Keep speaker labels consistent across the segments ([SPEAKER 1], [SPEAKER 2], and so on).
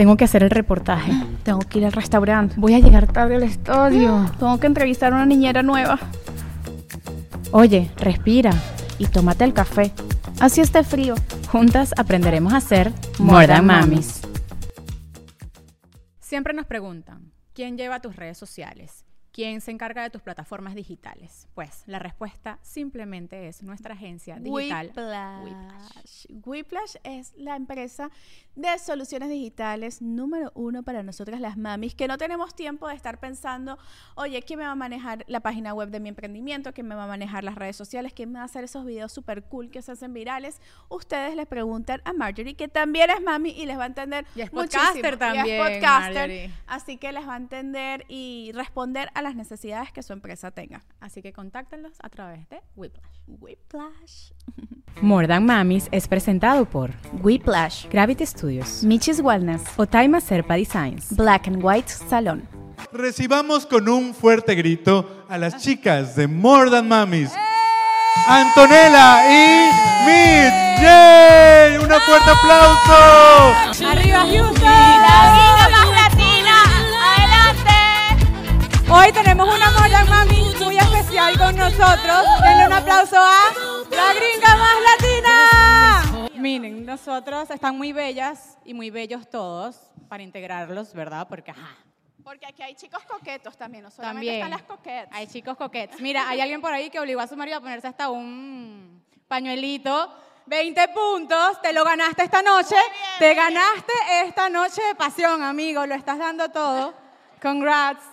[SPEAKER 1] Tengo que hacer el reportaje.
[SPEAKER 2] Tengo que ir al restaurante.
[SPEAKER 1] Voy a llegar tarde al estudio.
[SPEAKER 2] Tengo que entrevistar a una niñera nueva.
[SPEAKER 1] Oye, respira y tómate el café.
[SPEAKER 2] Así esté frío.
[SPEAKER 1] Juntas aprenderemos a hacer More Than Mamis. Siempre nos preguntan, ¿quién lleva tus redes sociales? ¿Quién se encarga de tus plataformas digitales? Pues la respuesta simplemente es nuestra agencia digital
[SPEAKER 2] Whiplash. Whiplash es la empresa de soluciones digitales número uno para nosotras las mamis, que no tenemos tiempo de estar pensando, oye, ¿quién me va a manejar la página web de mi emprendimiento? ¿Quién me va a manejar las redes sociales? ¿Quién me va a hacer esos videos súper cool que se hacen virales? Ustedes les preguntan a Marjorie, que también es mami y les va a entender
[SPEAKER 1] Y es
[SPEAKER 2] muchísimo.
[SPEAKER 1] podcaster
[SPEAKER 2] Y es
[SPEAKER 1] también,
[SPEAKER 2] podcaster,
[SPEAKER 1] Marjorie.
[SPEAKER 2] así que les va a entender y responder a las necesidades que su empresa tenga.
[SPEAKER 1] Así que contáctenlos a través de Whiplash.
[SPEAKER 2] Whiplash.
[SPEAKER 1] More Than Mamis es presentado por
[SPEAKER 2] Whiplash.
[SPEAKER 1] Gravity Studios,
[SPEAKER 2] Michis Wellness.
[SPEAKER 1] Otaima Serpa Designs,
[SPEAKER 2] Black and White Salon.
[SPEAKER 3] Recibamos con un fuerte grito a las chicas de More Than Mamis. Antonella y Mitch. ¡Yay! ¡Un fuerte aplauso!
[SPEAKER 1] ¡Arriba Houston! Hoy tenemos una Than Mami muy especial con nosotros. Denle un aplauso a la gringa más latina. Miren, nosotros están muy bellas y muy bellos todos para integrarlos, ¿verdad? Porque, ajá,
[SPEAKER 2] Porque aquí hay chicos coquetos también, no solamente
[SPEAKER 1] También.
[SPEAKER 2] están las coquetas.
[SPEAKER 1] Hay chicos coquetes. Mira, hay alguien por ahí que obligó a su marido a ponerse hasta un pañuelito. 20 puntos, te lo ganaste esta noche. Te ganaste esta noche de pasión, amigo. Lo estás dando todo. Congrats.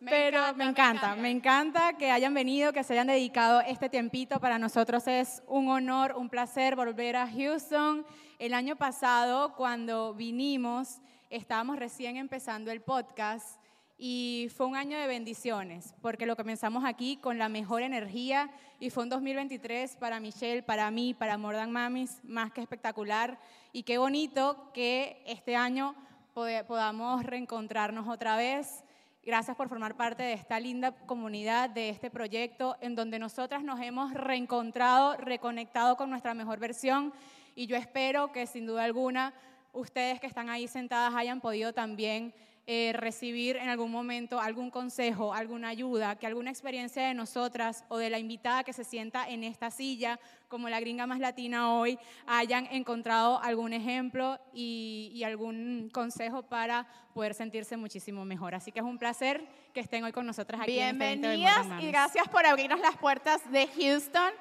[SPEAKER 2] Me
[SPEAKER 1] Pero
[SPEAKER 2] encanta,
[SPEAKER 1] me
[SPEAKER 2] me
[SPEAKER 1] encanta, me encanta que hayan venido, que se hayan dedicado este tiempito. Para nosotros es un honor, un placer volver a Houston. El año pasado, cuando vinimos, estábamos recién empezando el podcast y fue un año de bendiciones, porque lo comenzamos aquí con la mejor energía y fue un 2023 para Michelle, para mí, para Mordan Mamis, más que espectacular. Y qué bonito que este año podamos reencontrarnos otra vez. Gracias por formar parte de esta linda comunidad, de este proyecto, en donde nosotras nos hemos reencontrado, reconectado con nuestra mejor versión. Y yo espero que sin duda alguna ustedes que están ahí sentadas hayan podido también eh, recibir en algún momento algún consejo, alguna ayuda, que alguna experiencia de nosotras o de la invitada que se sienta en esta silla, como la gringa más latina hoy, hayan encontrado algún ejemplo y, y algún consejo para poder sentirse muchísimo mejor. Así que es un placer que estén hoy con nosotras aquí. en de
[SPEAKER 2] Bienvenidas
[SPEAKER 1] Modern
[SPEAKER 2] y gracias por abrirnos las puertas de Houston.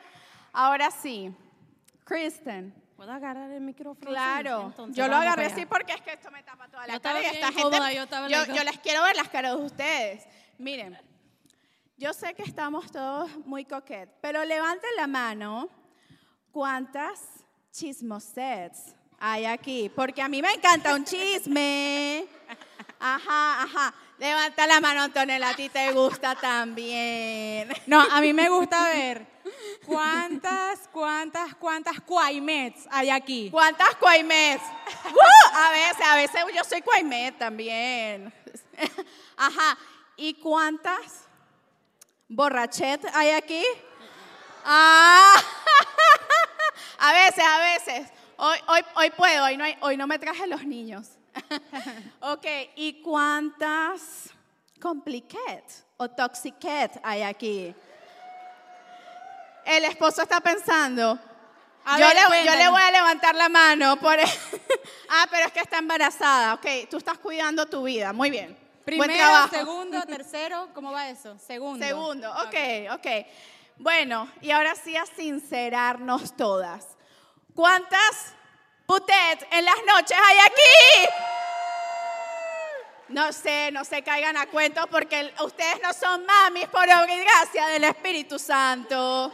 [SPEAKER 2] Ahora sí, Kristen.
[SPEAKER 4] ¿Puedo agarrar el micrófono?
[SPEAKER 2] Claro?
[SPEAKER 4] Entonces,
[SPEAKER 2] yo lo agarré así porque es que esto me tapa toda la
[SPEAKER 4] Yo
[SPEAKER 2] cara y esta gente.
[SPEAKER 4] cómoda, yo
[SPEAKER 2] yo les quiero ver las caras de ustedes. Miren, yo sé que estamos todos muy coquetes, pero levanten la mano. ¿Cuántas chismosets hay aquí? Porque a mí me encanta un chisme. Ajá, ajá. Levanta la mano, Antonella, a ti te gusta también.
[SPEAKER 1] No, a mí me gusta ver cuántas, cuántas, cuántas cuaimets hay aquí.
[SPEAKER 2] ¿Cuántas cuaimés? ¡Uh! A veces, a veces yo soy cuaimé también. Ajá. ¿Y cuántas borrachet hay aquí? Ah. A veces, a veces. Hoy, hoy, hoy puedo, hoy no, hay- hoy no me traje los niños. Ok, ¿y cuántas compliquet o toxiquet hay aquí? El esposo está pensando, yo,
[SPEAKER 1] ver,
[SPEAKER 2] le, yo
[SPEAKER 1] cuéntanos.
[SPEAKER 2] le voy a levantar la mano por... ah, pero es que está embarazada. Ok, tú estás cuidando tu vida. Muy bien. Buen
[SPEAKER 1] Primero,
[SPEAKER 2] trabajo.
[SPEAKER 1] segundo, tercero, ¿cómo va eso? Segundo.
[SPEAKER 2] Segundo, ok, ok. Bueno, y ahora sí a sincerarnos todas. ¿Cuántas putet en las noches hay aquí? No sé, no se caigan a cuentos porque ustedes no son mamis por obra y gracia del Espíritu Santo.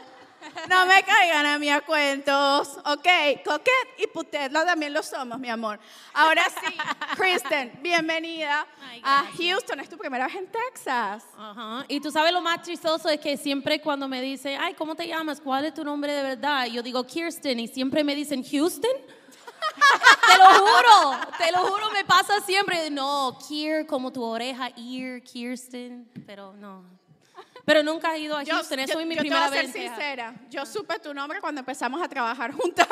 [SPEAKER 2] No me caigan a mí a cuentos, ¿ok? Coquet y putet, lo también lo somos, mi amor. Ahora sí, Kristen, bienvenida
[SPEAKER 4] Ay,
[SPEAKER 2] a. Houston. Es tu primera vez en Texas.
[SPEAKER 4] Ajá. Y tú sabes lo más chistoso es que siempre cuando me dicen, ay, ¿cómo te llamas? ¿Cuál es tu nombre de verdad? Yo digo Kirsten y siempre me dicen Houston. te lo juro, te lo juro, me pasa siempre. No, Kier, como tu oreja, ear, Kirsten, pero no. Pero nunca he ido a
[SPEAKER 2] Yo,
[SPEAKER 4] Houston, eso
[SPEAKER 2] yo-
[SPEAKER 4] es mi
[SPEAKER 2] yo
[SPEAKER 4] primera
[SPEAKER 2] te voy a
[SPEAKER 4] vez.
[SPEAKER 2] ser
[SPEAKER 4] en Texas.
[SPEAKER 2] sincera. Yo supe tu nombre cuando empezamos a trabajar juntas.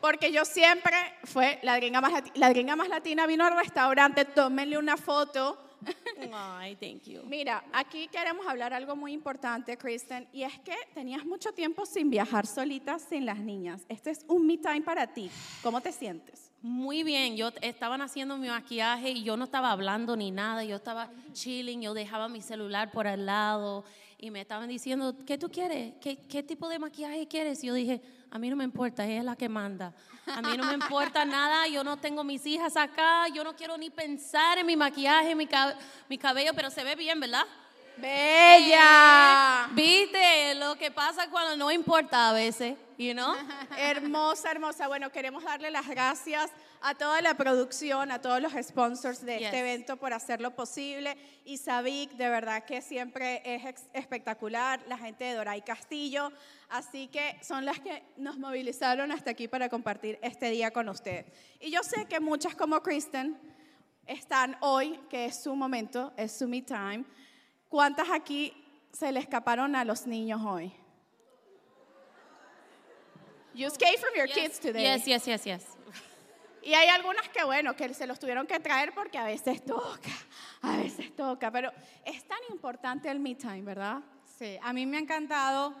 [SPEAKER 2] Porque yo siempre fue la gringa más latina. La gringa más latina vino al restaurante, tómenle una foto.
[SPEAKER 4] Ay, thank you.
[SPEAKER 2] Mira, aquí queremos hablar algo muy importante, Kristen, y es que tenías mucho tiempo sin viajar solita sin las niñas. Este es un me time para ti. ¿Cómo te sientes?
[SPEAKER 4] Muy bien, yo estaban haciendo mi maquillaje y yo no estaba hablando ni nada, yo estaba chilling, yo dejaba mi celular por al lado y me estaban diciendo, ¿qué tú quieres? ¿Qué, qué tipo de maquillaje quieres? Y yo dije, a mí no me importa, ella es la que manda. A mí no me importa nada, yo no tengo mis hijas acá, yo no quiero ni pensar en mi maquillaje, mi, cab- mi cabello, pero se ve bien, ¿verdad?
[SPEAKER 2] ¡Bella!
[SPEAKER 4] Viste lo que pasa cuando no importa a veces, you know?
[SPEAKER 2] Hermosa, hermosa. Bueno, queremos darle las gracias a toda la producción, a todos los sponsors de
[SPEAKER 4] Yes.
[SPEAKER 2] este evento por hacerlo posible. Y Sabic, de verdad que siempre es espectacular. La gente de Doray Castillo. Así que son las que nos movilizaron hasta aquí para compartir este día con ustedes. Y yo sé que muchas como Kristen están hoy, que es su momento, es su me time. ¿Cuántas aquí se le escaparon a los niños hoy? You escaped from your kids today.
[SPEAKER 4] Yes, yes, yes, yes.
[SPEAKER 2] Y hay algunas que, bueno, que se los tuvieron que traer porque a veces toca, a veces toca, pero es tan importante el me time, ¿verdad?
[SPEAKER 1] Sí, a mí me ha encantado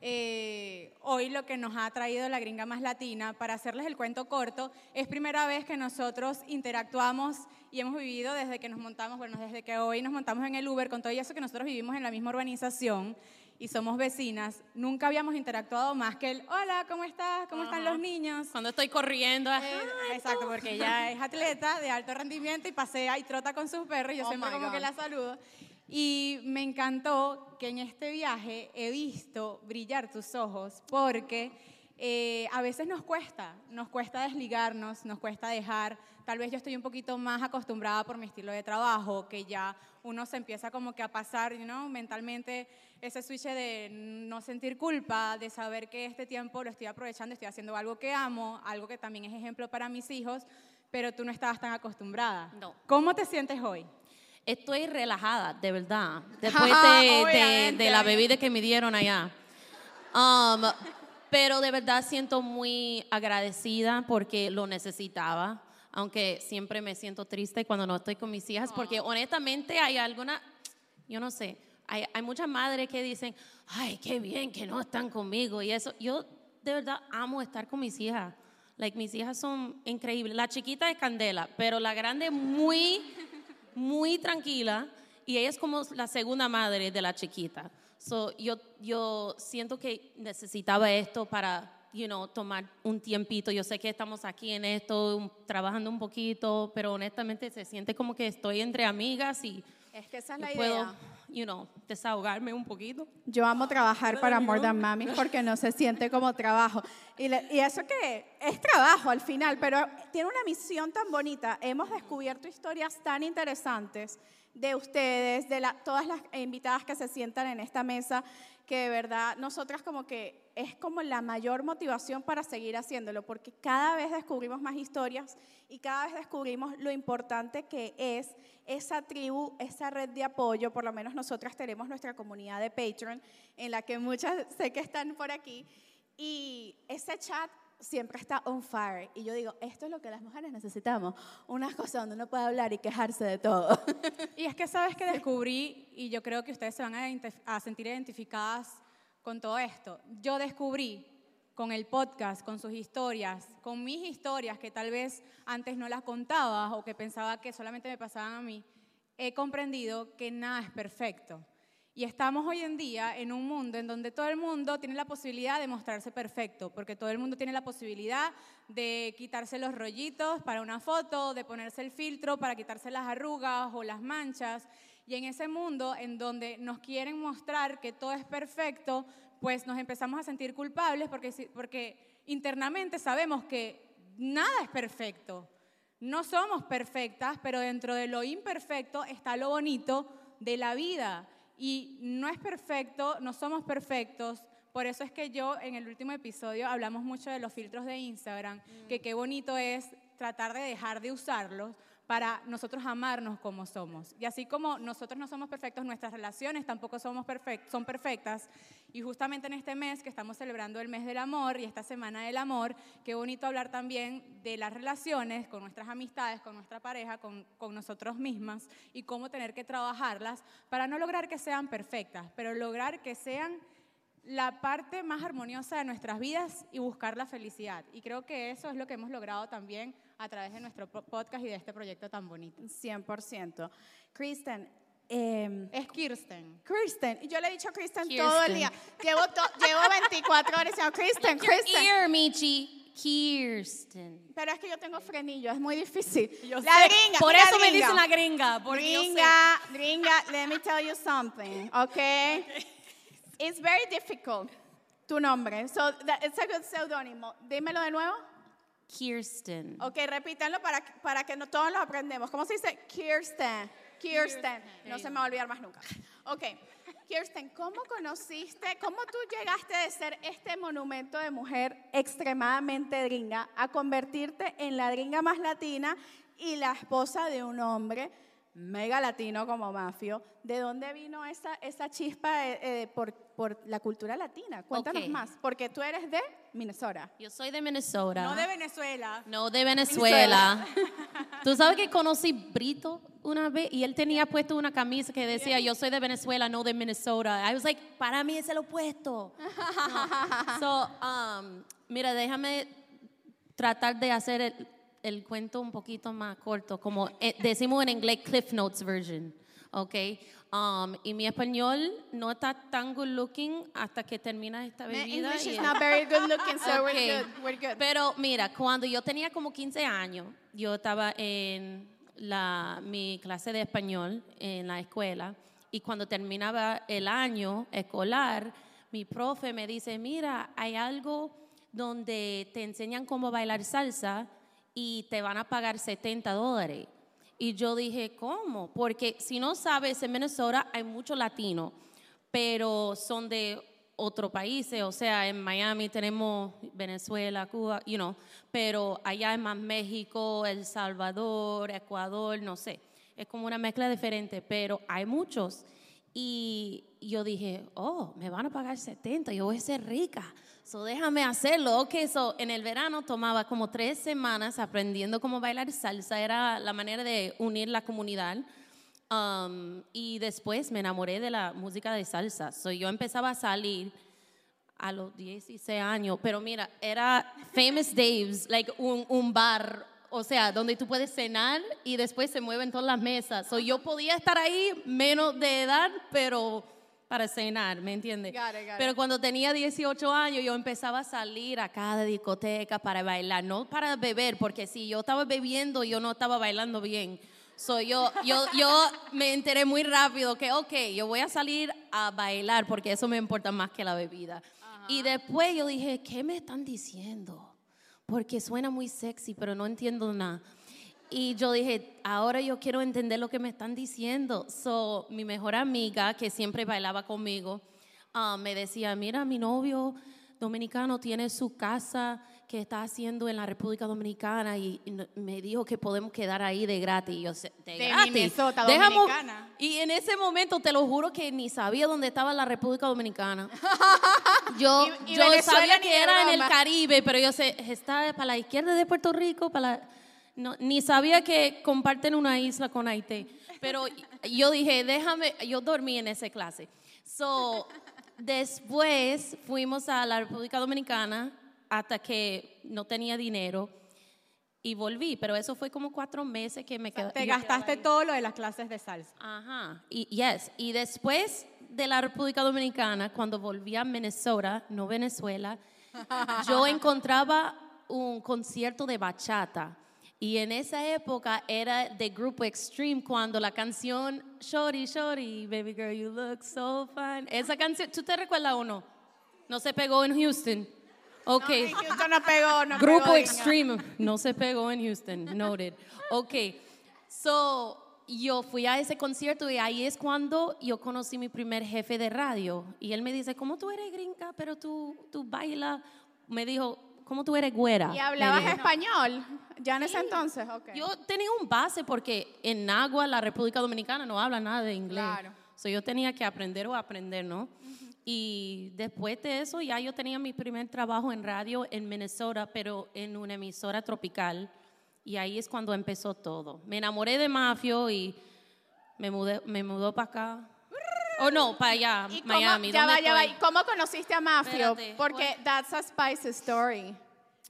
[SPEAKER 1] eh, hoy lo que nos ha traído la gringa más latina. Para hacerles el cuento corto, es primera vez que nosotros interactuamos y hemos vivido desde que nos montamos, bueno, desde que hoy nos montamos en el Uber, con todo eso que nosotros vivimos en la misma urbanización y somos vecinas, nunca habíamos interactuado más que el, hola, ¿cómo estás? ¿Cómo están
[SPEAKER 4] Ajá.
[SPEAKER 1] los niños?
[SPEAKER 4] Cuando estoy corriendo,
[SPEAKER 1] Eh, exacto, porque ella es atleta de alto rendimiento y pasea y trota con sus perros y yo
[SPEAKER 2] Oh
[SPEAKER 1] siempre como que la saludo. Y me encantó que en este viaje he visto brillar tus ojos porque eh, a veces nos cuesta, nos cuesta desligarnos, nos cuesta dejar. Tal vez yo estoy un poquito más acostumbrada por mi estilo de trabajo, que ya uno se empieza como que a pasar, ¿no? mentalmente ese switch de no sentir culpa, de saber que este tiempo lo estoy aprovechando, estoy haciendo algo que amo, algo que también es ejemplo para mis hijos, pero tú no estabas tan acostumbrada.
[SPEAKER 4] No.
[SPEAKER 1] ¿Cómo te sientes hoy?
[SPEAKER 4] Estoy relajada, de verdad. Después de, de- de la bebida que me dieron allá. Um, pero de verdad siento muy agradecida porque lo necesitaba. Aunque siempre me siento triste cuando no estoy con mis hijas, porque honestamente hay alguna, yo no sé, hay, hay muchas madres que dicen, ay, qué bien que no están conmigo y eso. Yo de verdad amo estar con mis hijas. Like, mis hijas son increíbles. La chiquita es Candela, pero la grande muy muy tranquila y ella es como la segunda madre de la chiquita. So, yo, yo siento que necesitaba esto para, you know, tomar un tiempito. Yo sé que estamos aquí en esto, trabajando un poquito, pero honestamente se siente como que estoy entre amigas y
[SPEAKER 2] Es que esa es la
[SPEAKER 4] puedo,
[SPEAKER 2] idea.
[SPEAKER 4] You know, desahogarme un poquito.
[SPEAKER 2] Yo amo trabajar para More Than Mami porque no se siente como trabajo. Y, le- y eso que es trabajo al final, pero tiene una misión tan bonita. Hemos descubierto historias tan interesantes de ustedes, de la- todas las invitadas que se sientan en esta mesa, que de verdad nosotras como que es como la mayor motivación para seguir haciéndolo, porque cada vez descubrimos más historias y cada vez descubrimos lo importante que es esa tribu, esa red de apoyo, por lo menos nosotras tenemos nuestra comunidad de Patreon, en la que muchas sé que están por aquí, y ese chat siempre está on fire. Y yo digo, esto es lo que las mujeres necesitamos, una cosa donde uno puede hablar y quejarse de todo.
[SPEAKER 1] Y es que sabes que descubrí, y yo creo que ustedes se van a, a sentir identificadas con todo esto. Yo descubrí con el podcast, con sus historias, con mis historias que tal vez antes no las contaba o que pensaba que solamente me pasaban a mí, he comprendido que nada es perfecto. Y estamos hoy en día en un mundo en donde todo el mundo tiene la posibilidad de mostrarse perfecto, porque todo el mundo tiene la posibilidad de quitarse los rollitos para una foto, de ponerse el filtro para quitarse las arrugas o las manchas. Y en ese mundo en donde nos quieren mostrar que todo es perfecto, pues nos empezamos a sentir culpables porque, porque internamente sabemos que nada es perfecto. No somos perfectas, pero dentro de lo imperfecto está lo bonito de la vida. Y no es perfecto, no somos perfectos. Por eso es que yo en el último episodio hablamos mucho de los filtros de Instagram, que qué bonito es tratar de dejar de usarlos, para nosotros amarnos como somos. Y así como nosotros no somos perfectos, nuestras relaciones tampoco somos perfect- son perfectas. Y justamente en este mes que estamos celebrando el mes del amor y esta semana del amor, qué bonito hablar también de las relaciones con nuestras amistades, con nuestra pareja, con, con nosotros mismas y cómo tener que trabajarlas para no lograr que sean perfectas, pero lograr que sean la parte más armoniosa de nuestras vidas y buscar la felicidad. Y creo que eso es lo que hemos logrado también a través de nuestro po- podcast y de este proyecto tan bonito.
[SPEAKER 2] 100%. Kristen, eh,
[SPEAKER 1] Es Kirsten.
[SPEAKER 2] Kristen, y yo le he dicho a Kristen,
[SPEAKER 4] Kirsten.
[SPEAKER 2] todo el día. Llevo, to- llevo 24 horas diciendo Kristen,
[SPEAKER 4] Your
[SPEAKER 2] Kristen.
[SPEAKER 4] ear, Michi. Kirsten.
[SPEAKER 2] Pero es que yo tengo frenillo, es muy difícil.
[SPEAKER 1] Yo
[SPEAKER 2] la
[SPEAKER 1] sé,
[SPEAKER 2] gringa.
[SPEAKER 4] Por eso me dicen la gringa, porque yo sé.
[SPEAKER 2] Gringa, gringa, let me tell you something, okay? It's very difficult, tu nombre. So, that, it's a good pseudónimo. Dímelo de nuevo.
[SPEAKER 4] Kirsten.
[SPEAKER 2] Ok, repítanlo para, para que no, todos lo aprendemos. ¿Cómo se dice? Kirsten. Kirsten. No se me va a olvidar más nunca. Ok. Kirsten, ¿cómo conociste, cómo tú llegaste de ser este monumento de mujer extremadamente gringa a convertirte en la gringa más latina y la esposa de un hombre mega latino como Mafio? ¿De dónde vino esa, esa chispa eh, eh, por, por la cultura latina? Cuéntanos más, porque tú eres de Minnesota.
[SPEAKER 4] Yo soy de Minnesota.
[SPEAKER 1] No de Venezuela.
[SPEAKER 4] No, de Venezuela. Tú sabes que conocí Brito una vez y él tenía puesto una camisa que decía yo soy de Venezuela, no de Minnesota. I was like, para mí es el opuesto. No. So, um, mira, déjame tratar de hacer el, el cuento un poquito más corto, como eh, decimos en inglés, Cliff Notes version, ¿ok? Um, y mi español no está tan good looking hasta que termina esta
[SPEAKER 2] My
[SPEAKER 4] bebida.
[SPEAKER 2] English
[SPEAKER 4] y
[SPEAKER 2] is
[SPEAKER 4] el-
[SPEAKER 2] not very good looking, so
[SPEAKER 4] Ok.
[SPEAKER 2] we're good. We're good.
[SPEAKER 4] Pero mira, cuando yo tenía como 15 años, yo estaba en la, mi clase de español en la escuela y cuando terminaba el año escolar, mi profe me dice, mira, hay algo donde te enseñan cómo bailar salsa y te van a pagar 70 dólares. Y yo dije, ¿cómo? Porque si no sabes, en Minnesota hay muchos latinos, pero son de otros países, o sea, en Miami tenemos Venezuela, Cuba, you know, pero allá es más México, El Salvador, Ecuador, no sé, es como una mezcla diferente, pero hay muchos. Y yo dije, oh, me van a pagar 70, yo voy a ser rica. So déjame hacerlo. Ok, so en el verano tomaba como tres semanas aprendiendo cómo bailar salsa. Era la manera de unir la comunidad. Um, y después me enamoré de la música de salsa. So yo empezaba a salir a los 16 años, pero mira, era Famous Dave's, like un, un bar, o sea, donde tú puedes cenar y después se mueven todas las mesas. So yo podía estar ahí menos de edad, pero para cenar, ¿me entiendes? Pero cuando tenía 18 años yo empezaba a salir a cada discoteca para bailar, no para beber, porque si yo estaba bebiendo yo no estaba bailando bien. So yo, yo, yo me enteré muy rápido que, ok, yo voy a salir a bailar porque eso me importa más que la bebida. Y después yo dije, ¿qué me están diciendo? Porque suena muy sexy, pero no entiendo nada. Y yo dije, ahora yo quiero entender lo que me están diciendo. So, mi mejor amiga, que siempre bailaba conmigo, ah, me decía, mira, mi novio dominicano tiene su casa que está haciendo en la República Dominicana y, y me dijo que podemos quedar ahí de gratis. Yo, "¿De
[SPEAKER 1] De
[SPEAKER 4] gratis?
[SPEAKER 1] Minnesota,
[SPEAKER 4] Dejamos-
[SPEAKER 1] dominicana.
[SPEAKER 4] Y en ese momento, te lo juro que ni sabía dónde estaba la República Dominicana. Yo,
[SPEAKER 2] Y- y
[SPEAKER 4] yo sabía que era en el. Caribe, pero yo sé, está para la izquierda de Puerto Rico, para la- no, ni sabía que comparten una isla con Haití. Pero yo dije, déjame, yo dormí en esa clase. So, después fuimos a la República Dominicana hasta que no tenía dinero y volví, pero eso fue como cuatro meses que me quedé.
[SPEAKER 1] Te gastaste todo lo de las clases de salsa.
[SPEAKER 4] Ajá, y, yes. y después de la República Dominicana, cuando volví a Minnesota, no Venezuela, yo encontraba un concierto de bachata. Y en esa época era de grupo Extreme cuando la canción Shorty, Shorty, Baby Girl, You Look So Fine. Esa canción, ¿tú te recuerdas o no? No se pegó en Houston. Ok.
[SPEAKER 2] No, en Houston no pegó, no
[SPEAKER 4] Grupo
[SPEAKER 2] pegó,
[SPEAKER 4] Extreme no se pegó en Houston, noted. Ok, so yo fui a ese concierto y ahí es cuando yo conocí mi primer jefe de radio. Y él me dice, ¿cómo tú eres gringa, pero tú, tú bailas? Me dijo, cómo tú eres güera?
[SPEAKER 2] ¿Y hablabas español? ¿Ya en ese entonces? Ok.
[SPEAKER 4] Yo tenía un base porque en Agua, la República Dominicana, no habla nada de inglés.
[SPEAKER 2] Claro.
[SPEAKER 4] So yo tenía que aprender o aprender, ¿no? Y después de eso ya yo tenía mi primer trabajo en radio en Minnesota, pero en una emisora tropical. Y ahí es cuando empezó todo. Me enamoré de Mafio y me mudé, me mudó para acá. O no, para allá,
[SPEAKER 2] ¿Y cómo,
[SPEAKER 4] Miami.
[SPEAKER 2] ya
[SPEAKER 4] ¿dónde
[SPEAKER 2] va, ya va. cómo conociste a Mafio?
[SPEAKER 4] Espérate,
[SPEAKER 2] Porque that's a spicy story.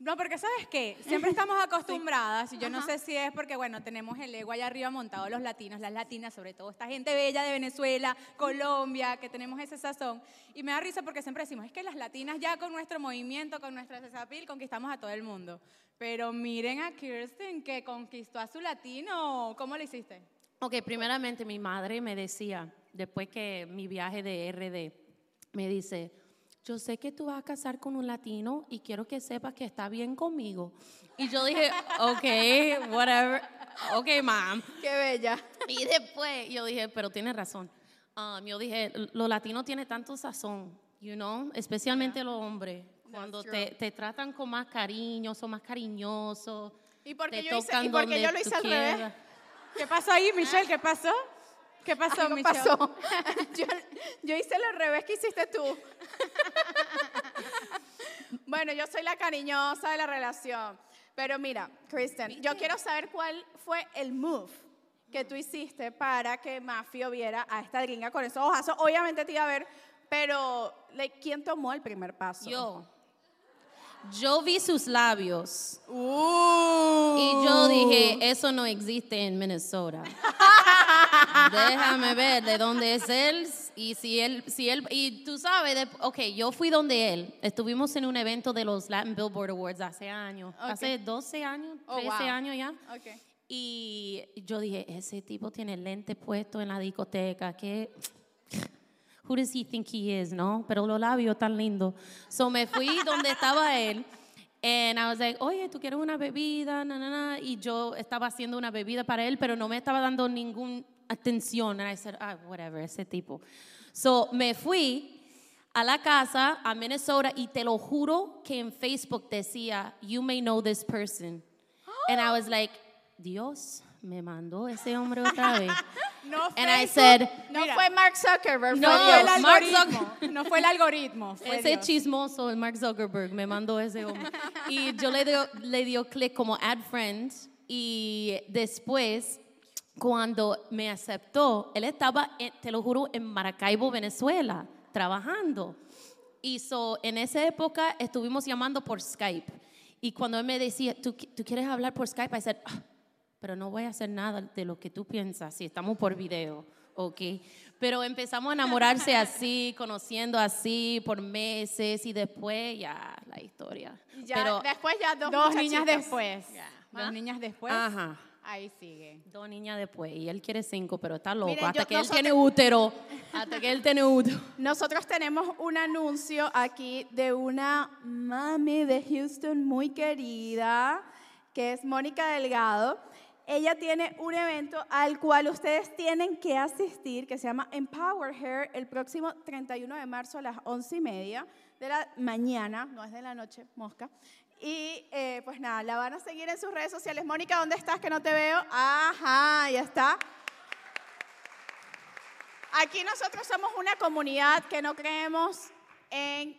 [SPEAKER 1] No, porque ¿sabes qué? Siempre estamos acostumbradas, y yo no sé si es porque, bueno, tenemos el ego allá arriba montado los latinos, las latinas, sobre todo esta gente bella de Venezuela, Colombia, que tenemos ese sazón. Y me da risa porque siempre decimos, es que las latinas ya con nuestro movimiento, con nuestra sesapil, conquistamos a todo el mundo. Pero miren a Kirsten que conquistó a su latino. ¿Cómo lo hiciste?
[SPEAKER 4] Ok, primeramente mi madre me decía, después que mi viaje de RD, me dice, yo sé que tú vas a casar con un latino y quiero que sepas que está bien conmigo. Y yo dije, ok, whatever, ok, mom.
[SPEAKER 2] Qué bella.
[SPEAKER 4] Y después yo dije, pero tienes razón. Um, yo dije, los latinos tienen tanto sazón, you know, especialmente los hombres. Cuando te, te tratan con más cariño, son más cariñosos.
[SPEAKER 2] ¿Y por qué
[SPEAKER 4] te
[SPEAKER 2] yo hice- y por qué
[SPEAKER 4] donde
[SPEAKER 2] yo lo hice al revés?
[SPEAKER 1] ¿Qué pasó ahí, Michelle? ¿Qué pasó? ¿Qué pasó,
[SPEAKER 2] Algo
[SPEAKER 1] Michelle?
[SPEAKER 2] pasó. yo, yo hice lo revés que hiciste tú. bueno, yo soy la cariñosa de la relación. Pero mira, Kristen, yo quiero saber cuál fue el move que tú hiciste para que Mafio viera a esta gringa con esos ojazos. Obviamente te iba a ver, pero ¿quién tomó el primer paso?
[SPEAKER 4] Yo. Yo vi sus labios
[SPEAKER 2] Uh.
[SPEAKER 4] y yo dije, eso no existe en Minnesota. Déjame ver de dónde es él y si él, si él, y tú sabes, de- ok, yo fui donde él. Estuvimos en un evento de los Latin Billboard Awards hace años,
[SPEAKER 2] Ok.
[SPEAKER 4] hace 12 años,
[SPEAKER 2] Oh,
[SPEAKER 4] 13
[SPEAKER 2] wow.
[SPEAKER 4] años ya.
[SPEAKER 2] Ok.
[SPEAKER 4] Y yo dije, ese tipo tiene lentes puestos en la discoteca, que who does he think he is, no? Pero los labios tan lindos. So me fui donde estaba él. And I was like, oye, ¿tú quieres una bebida? Na, na, na. Y yo estaba haciendo una bebida para él, pero no me estaba dando ninguna atención. And I said, ah, whatever, ese tipo. So me fui a la casa, a Minnesota, y te lo juro que en Facebook decía, you may know this person. And I was like, Dios me mandó ese hombre otra vez.
[SPEAKER 1] No
[SPEAKER 4] And I said,
[SPEAKER 2] No
[SPEAKER 1] Mira,
[SPEAKER 2] fue Mark Zuckerberg,
[SPEAKER 4] No,
[SPEAKER 2] fue
[SPEAKER 1] el.
[SPEAKER 4] Mark
[SPEAKER 1] algoritmo. No fue el algoritmo. fue
[SPEAKER 4] ese
[SPEAKER 1] Dios.
[SPEAKER 4] chismoso, el Mark Zuckerberg, me mandó ese hombre. Y yo le dio, le dio clic como add friend. Y después, cuando me aceptó, él estaba, en- te lo juro, en Maracaibo, Venezuela, trabajando. Y so, en esa época estuvimos llamando por Skype. Y cuando él me decía, ¿tú, tú quieres hablar por Skype? I said, "Ah, pero no voy a hacer nada de lo que tú piensas si estamos por video, ¿ok? Pero empezamos a enamorarse así, conociendo así por meses y después ya la historia.
[SPEAKER 2] Y ya,
[SPEAKER 4] Pero,
[SPEAKER 2] después ya dos,
[SPEAKER 1] Dos niñas después. Dos
[SPEAKER 4] ¿Ah?
[SPEAKER 1] niñas después.
[SPEAKER 4] ajá,
[SPEAKER 1] Ahí sigue.
[SPEAKER 4] dos niñas después y él quiere cinco, pero está loco.
[SPEAKER 2] Miren,
[SPEAKER 4] hasta
[SPEAKER 2] yo-
[SPEAKER 4] que él
[SPEAKER 2] nosotros-
[SPEAKER 4] tiene útero, hasta que él tiene útero.
[SPEAKER 2] Nosotros tenemos un anuncio aquí de una mami de Houston muy querida, que es Mónica Delgado. Ella tiene un evento al cual ustedes tienen que asistir, que se llama Empower Her, el próximo 31 de marzo a las 11 y media de la mañana, no es de la noche, mosca. Y eh, pues nada, la van a seguir en sus redes sociales. Mónica, ¿dónde estás? Que no te veo. Ajá, ya está. Aquí nosotros somos una comunidad que no creemos en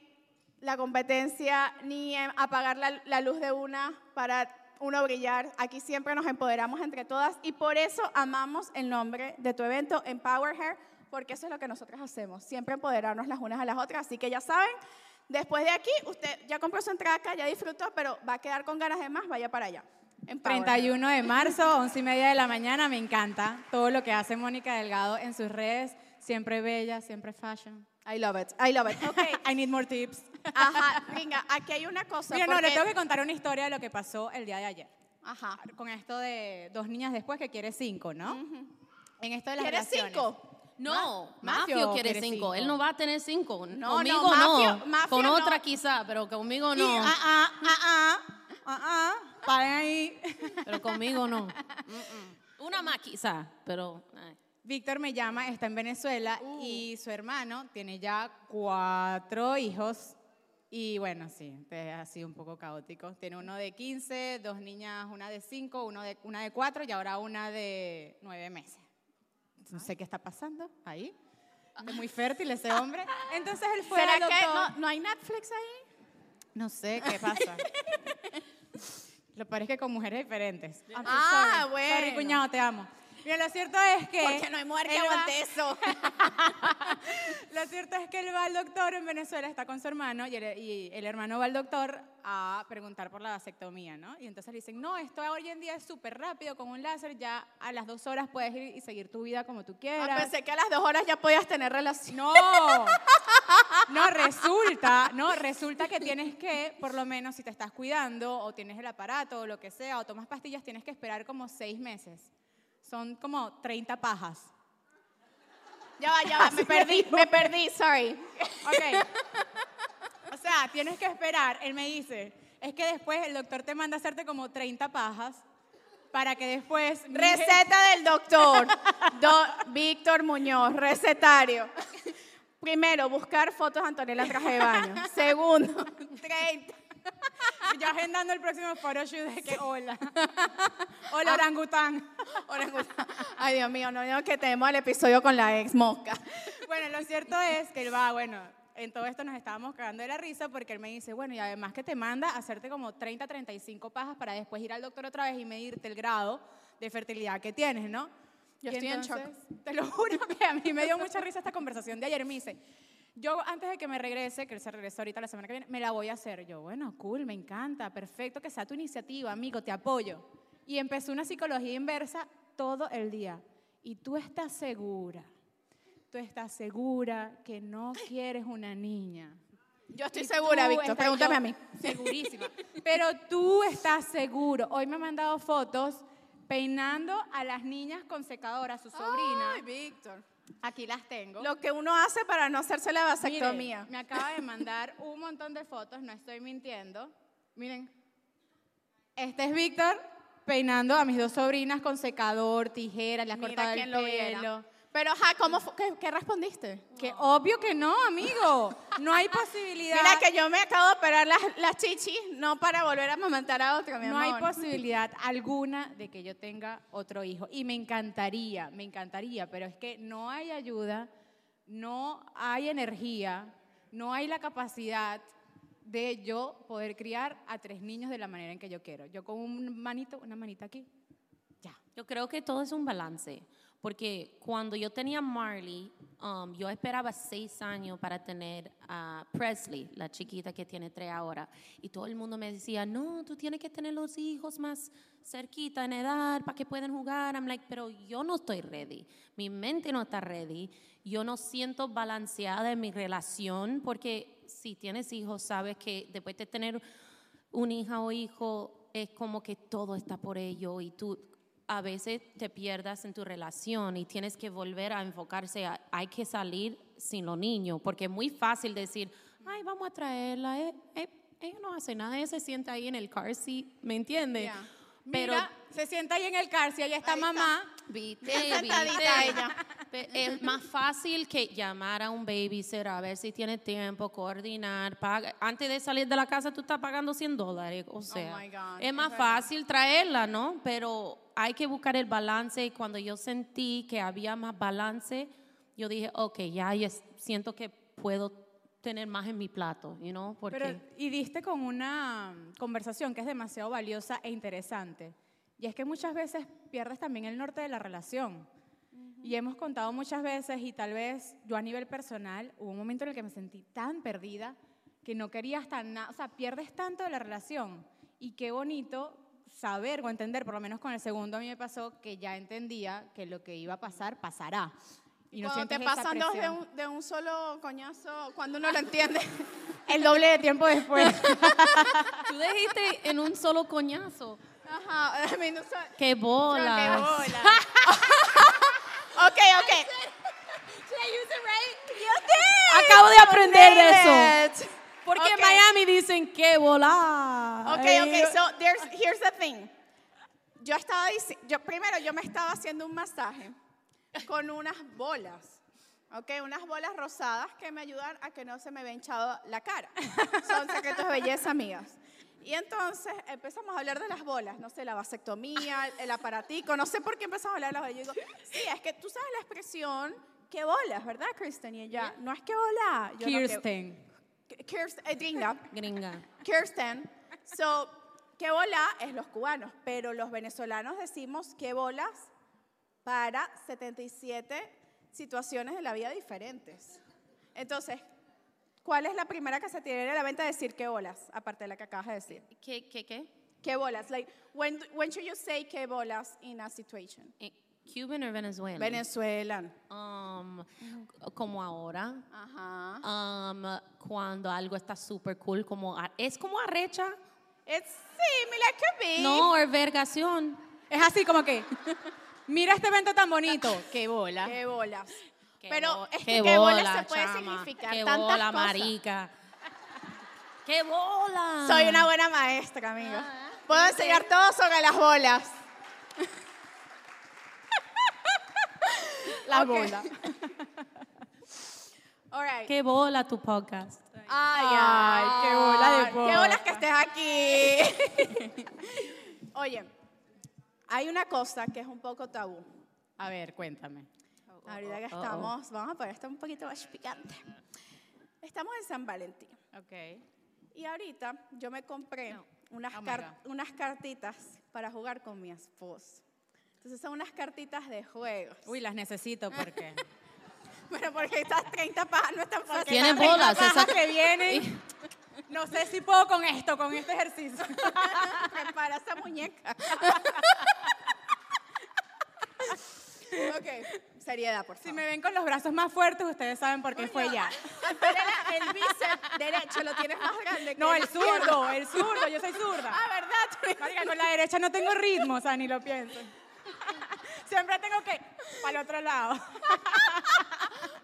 [SPEAKER 2] la competencia ni en apagar la, la luz de una para uno brillar. Aquí siempre nos empoderamos entre todas y por eso amamos el nombre de tu evento, Empower Her, porque eso es lo que nosotros hacemos, siempre empoderarnos las unas a las otras. Así que ya saben, después de aquí, usted ya compró su entrada acá, ya disfrutó, pero va a quedar con ganas de más, vaya para allá. Empower Her.
[SPEAKER 1] 31 de marzo, 11 y media de la mañana. Me encanta todo lo que hace Mónica Delgado en sus redes. Siempre bella, siempre fashion.
[SPEAKER 2] I love it, I love it. Ok,
[SPEAKER 1] I need more tips.
[SPEAKER 2] ajá, venga, aquí hay una cosa.
[SPEAKER 1] Mira, no, le
[SPEAKER 2] porque-
[SPEAKER 1] tengo que contar una historia de lo que pasó el día de ayer.
[SPEAKER 2] Ajá.
[SPEAKER 1] Con esto de dos niñas después que quiere cinco, ¿no? En esto de las
[SPEAKER 2] ¿Quieres
[SPEAKER 1] relaciones.
[SPEAKER 2] cinco?
[SPEAKER 4] No,
[SPEAKER 1] Ma-
[SPEAKER 4] Mafio, quiere cinco.
[SPEAKER 1] cinco.
[SPEAKER 4] Él no va a tener cinco.
[SPEAKER 2] No,
[SPEAKER 4] conmigo
[SPEAKER 2] no,
[SPEAKER 4] no.
[SPEAKER 2] Mafio- Mafio
[SPEAKER 4] Con
[SPEAKER 2] no.
[SPEAKER 4] otra quizá, pero conmigo no.
[SPEAKER 1] ah, ah, ah, ah, ah, ah, paren ahí.
[SPEAKER 4] Pero conmigo no. Una más quizá, pero... ay.
[SPEAKER 1] Víctor me llama, está en Venezuela y su hermano tiene ya cuatro hijos Y bueno, sí, ha sido un poco caótico. Tiene uno de 15, dos niñas, una de 5, uno de, una de 4 y ahora una de 9 meses. No sé qué está pasando ahí. Es muy fértil ese hombre. Entonces él fue
[SPEAKER 2] ¿Será
[SPEAKER 1] al
[SPEAKER 2] que
[SPEAKER 1] doctor.
[SPEAKER 2] no, no hay Netflix ahí?
[SPEAKER 1] No sé qué pasa. Lo es que con mujeres diferentes. I'm so
[SPEAKER 2] Ah,
[SPEAKER 1] sorry.
[SPEAKER 2] bueno.
[SPEAKER 1] Sorry, cuñado, te amo. Mira, lo cierto es que...
[SPEAKER 2] Porque no hay mujer que
[SPEAKER 1] él va-
[SPEAKER 2] aguante eso.
[SPEAKER 1] Lo cierto es que él va al doctor en Venezuela, está con su hermano, y el, y el hermano va al doctor a preguntar por la vasectomía, ¿no? Y entonces le dicen, no, esto hoy en día es súper rápido, con un láser ya a las dos horas puedes ir y seguir tu vida como tú quieras.
[SPEAKER 2] Ah, pensé que a las dos horas ya podías tener relación.
[SPEAKER 1] No, no resulta, no, resulta que tienes que, por lo menos si te estás cuidando o tienes el aparato o lo que sea, o tomas pastillas, tienes que esperar como seis meses. Son como 30 pajas.
[SPEAKER 2] Ya va, ya va, me perdí, me perdí, sorry.
[SPEAKER 1] Ok. O sea, tienes que esperar. Él me dice, es que después el doctor te manda a hacerte como 30 pajas para que después...
[SPEAKER 2] Receta del doctor, Do- Víctor Muñoz, recetario. Primero, buscar fotos de Antonella en traje de baño. Segundo, 30.
[SPEAKER 1] Yo agendando el próximo photoshoot de que hola.
[SPEAKER 2] Ah.
[SPEAKER 1] Hola orangután.
[SPEAKER 2] Orangután. Ay, Dios mío, no digo que tenemos el episodio con la ex mosca.
[SPEAKER 1] Bueno, lo cierto es que él va, bueno, en todo esto nos estábamos cagando de la risa porque él me dice, bueno, y además que te manda a hacerte como 30, 35 pajas para después ir al doctor otra vez y medirte el grado de fertilidad que tienes, ¿no?
[SPEAKER 2] Yo
[SPEAKER 1] Y
[SPEAKER 2] estoy en shock.
[SPEAKER 1] entonces, Te lo juro que a mí me dio mucha risa esta conversación de ayer. Me dice, yo antes de que me regrese, que él se regresa ahorita la semana que viene, me la voy a hacer. Yo, bueno, cool, me encanta, perfecto, que sea tu iniciativa, amigo, te apoyo. Y empezó una psicología inversa todo el día. Y tú estás segura, tú estás segura que no quieres una niña.
[SPEAKER 2] Yo estoy
[SPEAKER 1] Y
[SPEAKER 2] segura, Víctor, pregúntame a mí.
[SPEAKER 1] Segurísima. Pero tú estás seguro. Hoy me ha mandado fotos peinando a las niñas con secadora, a su sobrina.
[SPEAKER 2] Ay, Víctor.
[SPEAKER 1] Aquí las tengo.
[SPEAKER 2] Lo que uno hace para no hacerse la vasectomía.
[SPEAKER 1] me acaba de mandar un montón de fotos, no estoy mintiendo. Miren. Este es Víctor peinando a mis dos sobrinas con secador, tijeras, le ha cortado el pelo.
[SPEAKER 2] Pero, ajá, ¿cómo qué, qué respondiste?
[SPEAKER 1] Que obvio que no, amigo. No hay posibilidad.
[SPEAKER 2] Mira que yo me acabo de operar las, las chichis, no para volver a amamantar a otro, mi
[SPEAKER 1] No
[SPEAKER 2] amor.
[SPEAKER 1] hay posibilidad alguna de que yo tenga otro hijo. Y me encantaría, me encantaría, pero es que no hay ayuda, no hay energía, no hay la capacidad de yo poder criar a tres niños de la manera en que yo quiero. Yo con un manito, una manita aquí, ya.
[SPEAKER 4] Yo creo que todo es un balance, porque cuando yo tenía Marley, um, yo esperaba seis años para tener a Presley, la chiquita que tiene tres ahora, y todo el mundo me decía, no, tú tienes que tener los hijos más cerquita en edad para que puedan jugar. I'm like, pero yo no estoy ready, mi mente no está ready, yo no siento balanceada en mi relación, porque si tienes hijos, sabes que después de tener un hija o hijo es como que todo está por ello y tú a veces te pierdas en tu relación y tienes que volver a enfocarse a hay que salir sin los niños porque es muy fácil decir ay vamos a traerla eh, eh, ella no hace nada ella se sienta ahí en el car seat ¿me entiendes? Pero
[SPEAKER 1] Mira, se sienta ahí en el car, si ahí está
[SPEAKER 2] Ahí está.
[SPEAKER 1] mamá.
[SPEAKER 4] Viste,
[SPEAKER 2] Bien sentadita
[SPEAKER 4] viste.
[SPEAKER 2] ella.
[SPEAKER 4] Es más fácil que llamar a un babysitter a ver si tiene tiempo, coordinar. paga- Antes de salir de la casa tú estás pagando 100 dólares. O sea,
[SPEAKER 2] Oh my God,
[SPEAKER 4] es más fácil traerla, ¿no? Pero hay que buscar el balance. Y cuando yo sentí que había más balance, yo dije, ok, ya siento que puedo tener más en mi plato, you know? Porque
[SPEAKER 1] Pero, y diste con una conversación que es demasiado valiosa e interesante. Y es que muchas veces pierdes también el norte de la relación. Y hemos contado muchas veces, y tal vez yo a nivel personal, hubo un momento en el que me sentí tan perdida que no quería hasta nada, o sea, pierdes tanto de la relación. Y qué bonito saber o entender, por lo menos con el segundo a mí me pasó que ya entendía que lo que iba a pasar, pasará. Y no
[SPEAKER 2] Cuando te pasan dos de un, de un solo coñazo, cuando uno lo entiende.
[SPEAKER 1] El doble de tiempo después.
[SPEAKER 4] tú dijiste en un solo coñazo.
[SPEAKER 2] Ajá, I mean, no sé-
[SPEAKER 4] ¡Qué bola!
[SPEAKER 2] Qué bola. ok, ok.
[SPEAKER 4] Acabo de aprender de eso. Porque
[SPEAKER 2] Ok.
[SPEAKER 4] en Miami dicen que volar.
[SPEAKER 2] Ok, ok, so there's, here's the thing. Yo estaba diciendo, yo, primero yo me estaba haciendo un masaje con unas bolas, ¿ok? Unas bolas rosadas que me ayudan a que no se me vea hinchado la cara. Son secretos de belleza, amigas. Y entonces empezamos a hablar de las bolas, no sé, la vasectomía, el aparatico, no sé por qué empezamos a hablar de las bolas. Yo digo, sí, es que tú sabes la expresión, qué bolas, ¿verdad, Kristen? Y ella, no es que bola. Yo, no, que-
[SPEAKER 1] Kirsten.
[SPEAKER 2] Kirsten, eh, gringa.
[SPEAKER 4] Gringa.
[SPEAKER 2] Kirsten. So, qué bola es los cubanos, pero los venezolanos decimos qué bolas para 77 situaciones de la vida diferentes. Entonces, ¿cuál es la primera que se tiene a la venta decir qué bolas, aparte de la que acabas de decir?
[SPEAKER 4] ¿Qué, qué, qué?
[SPEAKER 2] ¿Qué bolas? Like, when, when should you say qué bolas in a situation?
[SPEAKER 4] Eh, ¿Cuban o Venezuela?
[SPEAKER 2] Venezuelan.
[SPEAKER 4] Um, como ahora.
[SPEAKER 2] Ajá.
[SPEAKER 4] Um, cuando algo está súper cool, como es como arrecha.
[SPEAKER 2] It's similar to be.
[SPEAKER 4] No, o vergación.
[SPEAKER 1] Es así como que, mira este evento tan bonito. ¡Qué bola!
[SPEAKER 2] Qué bolas. Pero es
[SPEAKER 4] qué
[SPEAKER 2] que qué
[SPEAKER 4] bola,
[SPEAKER 2] se puede
[SPEAKER 4] chama,
[SPEAKER 2] significar
[SPEAKER 4] Qué
[SPEAKER 2] tantas
[SPEAKER 4] bola,
[SPEAKER 2] cosas.
[SPEAKER 4] marica. ¡Qué bola!
[SPEAKER 2] Soy una buena maestra, amigo.
[SPEAKER 4] Ah,
[SPEAKER 2] Puedo enseñar todo sobre las bolas.
[SPEAKER 1] La
[SPEAKER 2] Ok.
[SPEAKER 1] bola.
[SPEAKER 2] All right.
[SPEAKER 4] ¡Qué bola tu podcast!
[SPEAKER 2] Ay,
[SPEAKER 1] Ay,
[SPEAKER 2] ay,
[SPEAKER 1] qué bola de
[SPEAKER 2] Qué bolas que estés aquí. Oye, hay una cosa que es un poco tabú.
[SPEAKER 1] A ver, cuéntame.
[SPEAKER 2] Ahorita que
[SPEAKER 4] oh, oh.
[SPEAKER 2] estamos, vamos a poner esto un poquito más picante. Estamos en San Valentín.
[SPEAKER 1] Ok.
[SPEAKER 2] Y ahorita yo me compré unas,
[SPEAKER 1] Oh my
[SPEAKER 2] car- unas cartitas para jugar con mi esposo. Entonces son unas cartitas de juegos.
[SPEAKER 1] Uy, las necesito porque...
[SPEAKER 2] Bueno, porque estas 30 pajas no están fáciles.
[SPEAKER 4] Tiene
[SPEAKER 1] Las
[SPEAKER 4] bolas,
[SPEAKER 1] pajas
[SPEAKER 4] esa-
[SPEAKER 1] que vienen. No sé si puedo con esto, con este ejercicio.
[SPEAKER 2] Prepara esa muñeca. ok, seriedad, por
[SPEAKER 1] Si
[SPEAKER 2] favor.
[SPEAKER 1] me ven con los brazos más fuertes, ustedes saben por qué fue ya.
[SPEAKER 2] Antonella, el bíceps derecho lo tienes más grande que
[SPEAKER 1] No, el zurdo, el zurdo, yo soy zurda.
[SPEAKER 2] Ah, ¿verdad?
[SPEAKER 1] Marica, con la derecha no tengo ritmo, o sea, ni lo pienso. Siempre tengo que para el otro lado.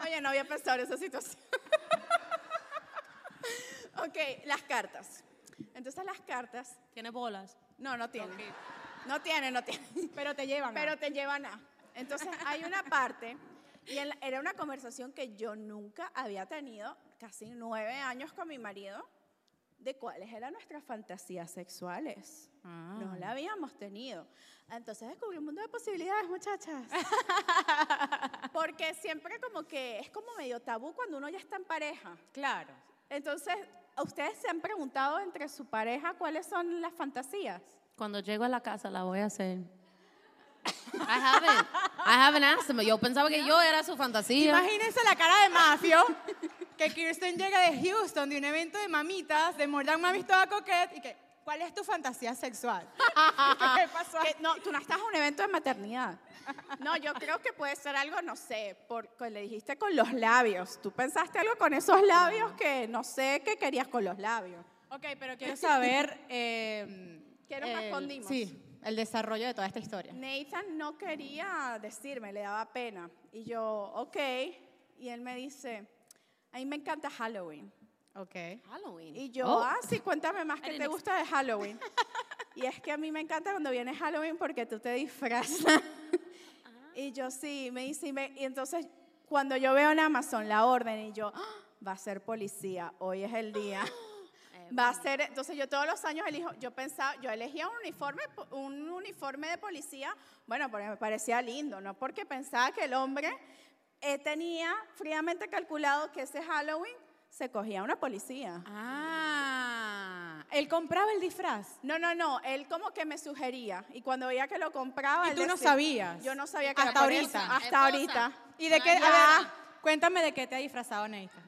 [SPEAKER 2] Oye, no había pensado en esa situación. ok, las cartas. Entonces las cartas,
[SPEAKER 4] ¿Tiene bolas?
[SPEAKER 2] no, no tienen. No tienen, no tienen.
[SPEAKER 1] Pero te llevan.
[SPEAKER 2] Pero te llevan a. Entonces hay una parte, y en la- era una conversación que yo nunca había tenido, casi nueve años con mi marido, de cuáles eran nuestras fantasías sexuales.
[SPEAKER 1] Ah.
[SPEAKER 2] No la habíamos tenido. Entonces descubrí un mundo de posibilidades, muchachas. Porque siempre como que es como medio tabú cuando uno ya está en pareja.
[SPEAKER 1] Claro.
[SPEAKER 2] Entonces, ¿ustedes se han preguntado entre su pareja cuáles son las fantasías?
[SPEAKER 4] Cuando llego a la casa la voy a hacer. I haven't. I haven't asked him. Yo pensaba que yo era su fantasía.
[SPEAKER 1] Imagínense la cara de Mafio, que Kirsten llega de Houston, de un evento de mamitas, de Mordan Mamis toda coquette, y que, ¿cuál es tu fantasía sexual? ¿Qué pasó?
[SPEAKER 2] Que no, tú no estás en un evento de maternidad. No, yo creo que puede ser algo, no sé, porque le dijiste con los labios. Tú pensaste algo con esos labios que no sé qué querías con los labios.
[SPEAKER 1] Ok, pero quiero saber... eh,
[SPEAKER 2] ¿Qué nos
[SPEAKER 1] el-
[SPEAKER 2] respondimos?
[SPEAKER 1] Sí, el desarrollo de toda esta historia.
[SPEAKER 2] Nathan no quería decirme, le daba pena. Y yo, ok. Y él me dice, a mí me encanta Halloween.
[SPEAKER 1] Ok.
[SPEAKER 4] Halloween.
[SPEAKER 2] Y yo,
[SPEAKER 4] Oh.
[SPEAKER 2] ah, sí, cuéntame más, ¿qué te gusta de Halloween? y es que a mí me encanta cuando viene Halloween porque tú te disfrazas. y yo, sí, me dice, y, me- y entonces cuando yo veo en Amazon la orden y yo, "Ah, va a ser policía, hoy es el día. Va a ser, entonces yo todos los años elijo, yo pensaba, yo elegía un uniforme, un uniforme de policía, bueno, porque me parecía lindo, no porque pensaba que el hombre eh, tenía fríamente calculado que ese Halloween se cogía una policía.
[SPEAKER 1] Ah, él compraba el disfraz.
[SPEAKER 2] No, no, no, él como que me sugería y cuando veía que lo compraba,
[SPEAKER 1] ¿Y
[SPEAKER 2] él
[SPEAKER 1] tú no
[SPEAKER 2] decía-
[SPEAKER 1] sabías?
[SPEAKER 2] Yo no sabía que
[SPEAKER 1] Hasta
[SPEAKER 2] era por eso,
[SPEAKER 1] ahorita.
[SPEAKER 2] hasta
[SPEAKER 4] Esposa.
[SPEAKER 2] ahorita.
[SPEAKER 1] ¿Y de qué? A ver, cuéntame de qué te ha disfrazado Nathan.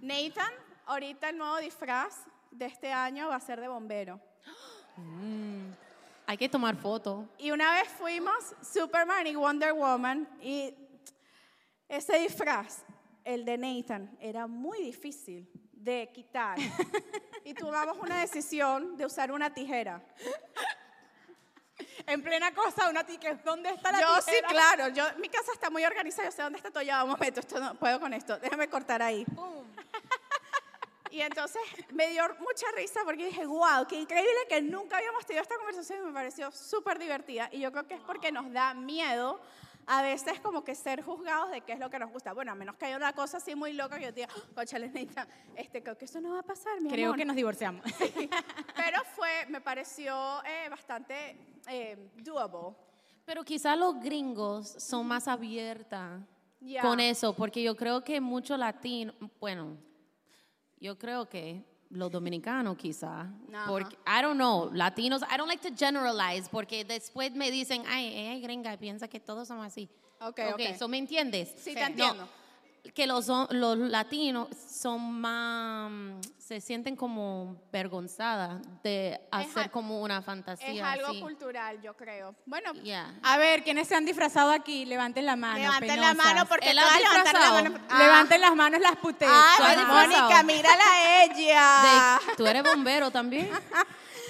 [SPEAKER 2] Nathan, ahorita el nuevo disfraz de este año va a ser de bombero.
[SPEAKER 4] Hay que tomar foto.
[SPEAKER 2] Y una vez fuimos Superman y Wonder Woman y ese disfraz, el de Nathan, era muy difícil de quitar. y tomamos una decisión de usar una tijera.
[SPEAKER 1] En plena cosa, una tique, ¿dónde está la
[SPEAKER 2] Yo sí,
[SPEAKER 1] tijera?
[SPEAKER 2] claro, yo, mi casa está muy organizada, yo sé dónde está todo ya, un momento, esto no puedo con esto, déjame cortar ahí. Y entonces me dio mucha risa porque dije, wow, qué increíble que nunca habíamos tenido esta conversación y me pareció súper divertida. Y yo creo que es porque nos da miedo a veces como que ser juzgados de qué es lo que nos gusta. Bueno, a menos que haya una cosa así muy loca que yo diga, coche, Lenita, este, creo que eso no va a pasar, mi
[SPEAKER 1] Creo
[SPEAKER 2] amor".
[SPEAKER 1] que nos divorciamos.
[SPEAKER 2] Pero fue, me pareció eh, bastante eh, doable.
[SPEAKER 4] Pero quizás los gringos son más abiertas
[SPEAKER 2] Ya.
[SPEAKER 4] con eso, porque yo creo que muchos latinos, bueno, yo creo que los dominicanos quizás,
[SPEAKER 2] Ajá.
[SPEAKER 4] porque, I don't know, latinos, I don't like to generalize, porque después me dicen, ay, es gringa piensa que todos somos así.
[SPEAKER 2] Ok, ok.
[SPEAKER 4] ¿so me entiendes?
[SPEAKER 2] Sí, te
[SPEAKER 4] No,
[SPEAKER 2] entiendo.
[SPEAKER 4] Que los, los latinos son más, se sienten como vergonzadas de hacer como una fantasía.
[SPEAKER 2] Es algo
[SPEAKER 4] así.
[SPEAKER 2] cultural, yo creo. Bueno,
[SPEAKER 4] Yeah.
[SPEAKER 1] A ver, ¿quiénes se han disfrazado aquí? Levanten la mano.
[SPEAKER 2] levanten la mano porque todas
[SPEAKER 4] ha
[SPEAKER 2] levantaron la
[SPEAKER 4] disfrazado.
[SPEAKER 2] mano. Ah.
[SPEAKER 1] Levanten las manos las puteas.
[SPEAKER 2] Ay,
[SPEAKER 4] ¿Tú has
[SPEAKER 2] Mónica, mírala a ella.
[SPEAKER 4] De- ¿Tú eres bombero también?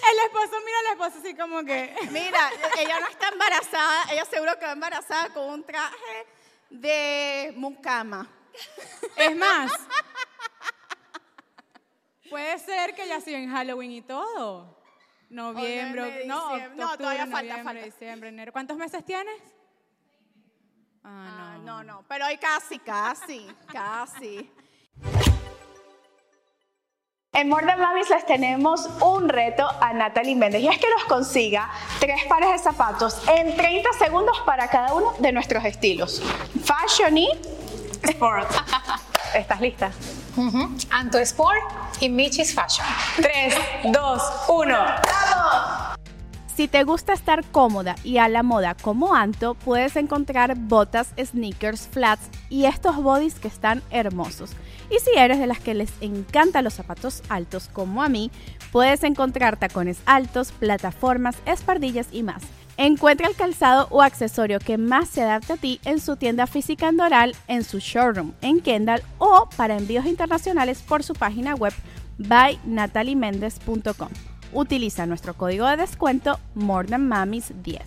[SPEAKER 1] El esposo, mira al esposo así como que...
[SPEAKER 2] Mira, ella no está embarazada, ella seguro que va embarazada con un traje de mucama.
[SPEAKER 1] Es más, puede ser que ya sido en Halloween y todo. Noviembre,
[SPEAKER 2] Noviembre,
[SPEAKER 1] no,
[SPEAKER 2] diciembre. No,
[SPEAKER 1] octubre,
[SPEAKER 2] todavía falta,
[SPEAKER 1] noviembre,
[SPEAKER 2] falta.
[SPEAKER 1] diciembre, enero. ¿Cuántos meses tienes?
[SPEAKER 2] Ah,
[SPEAKER 1] Ah,
[SPEAKER 2] no, no, pero hoy casi, casi, casi. En More Than Mamis les tenemos un reto a Natalie Méndez y es que nos consiga tres pares de zapatos en 30 segundos para cada uno de nuestros estilos. Fashion y
[SPEAKER 5] Sport.
[SPEAKER 1] ¿Estás lista?
[SPEAKER 5] Anto Sport y Michi's Fashion.
[SPEAKER 1] 3, 2, 1.
[SPEAKER 2] Si te gusta estar cómoda y a la moda como Anto, puedes encontrar botas, sneakers, flats y estos bodies que están hermosos. Y si eres de las que les encantan los zapatos altos como a mí, puedes encontrar tacones altos, plataformas, espardillas y más. Encuentra el calzado o accesorio que más se adapte a ti en su tienda física en Doral, en su showroom en Kendall o para envíos internacionales por su página web bynataliemendez.com. Utiliza nuestro código de descuento More Than Mamis 10.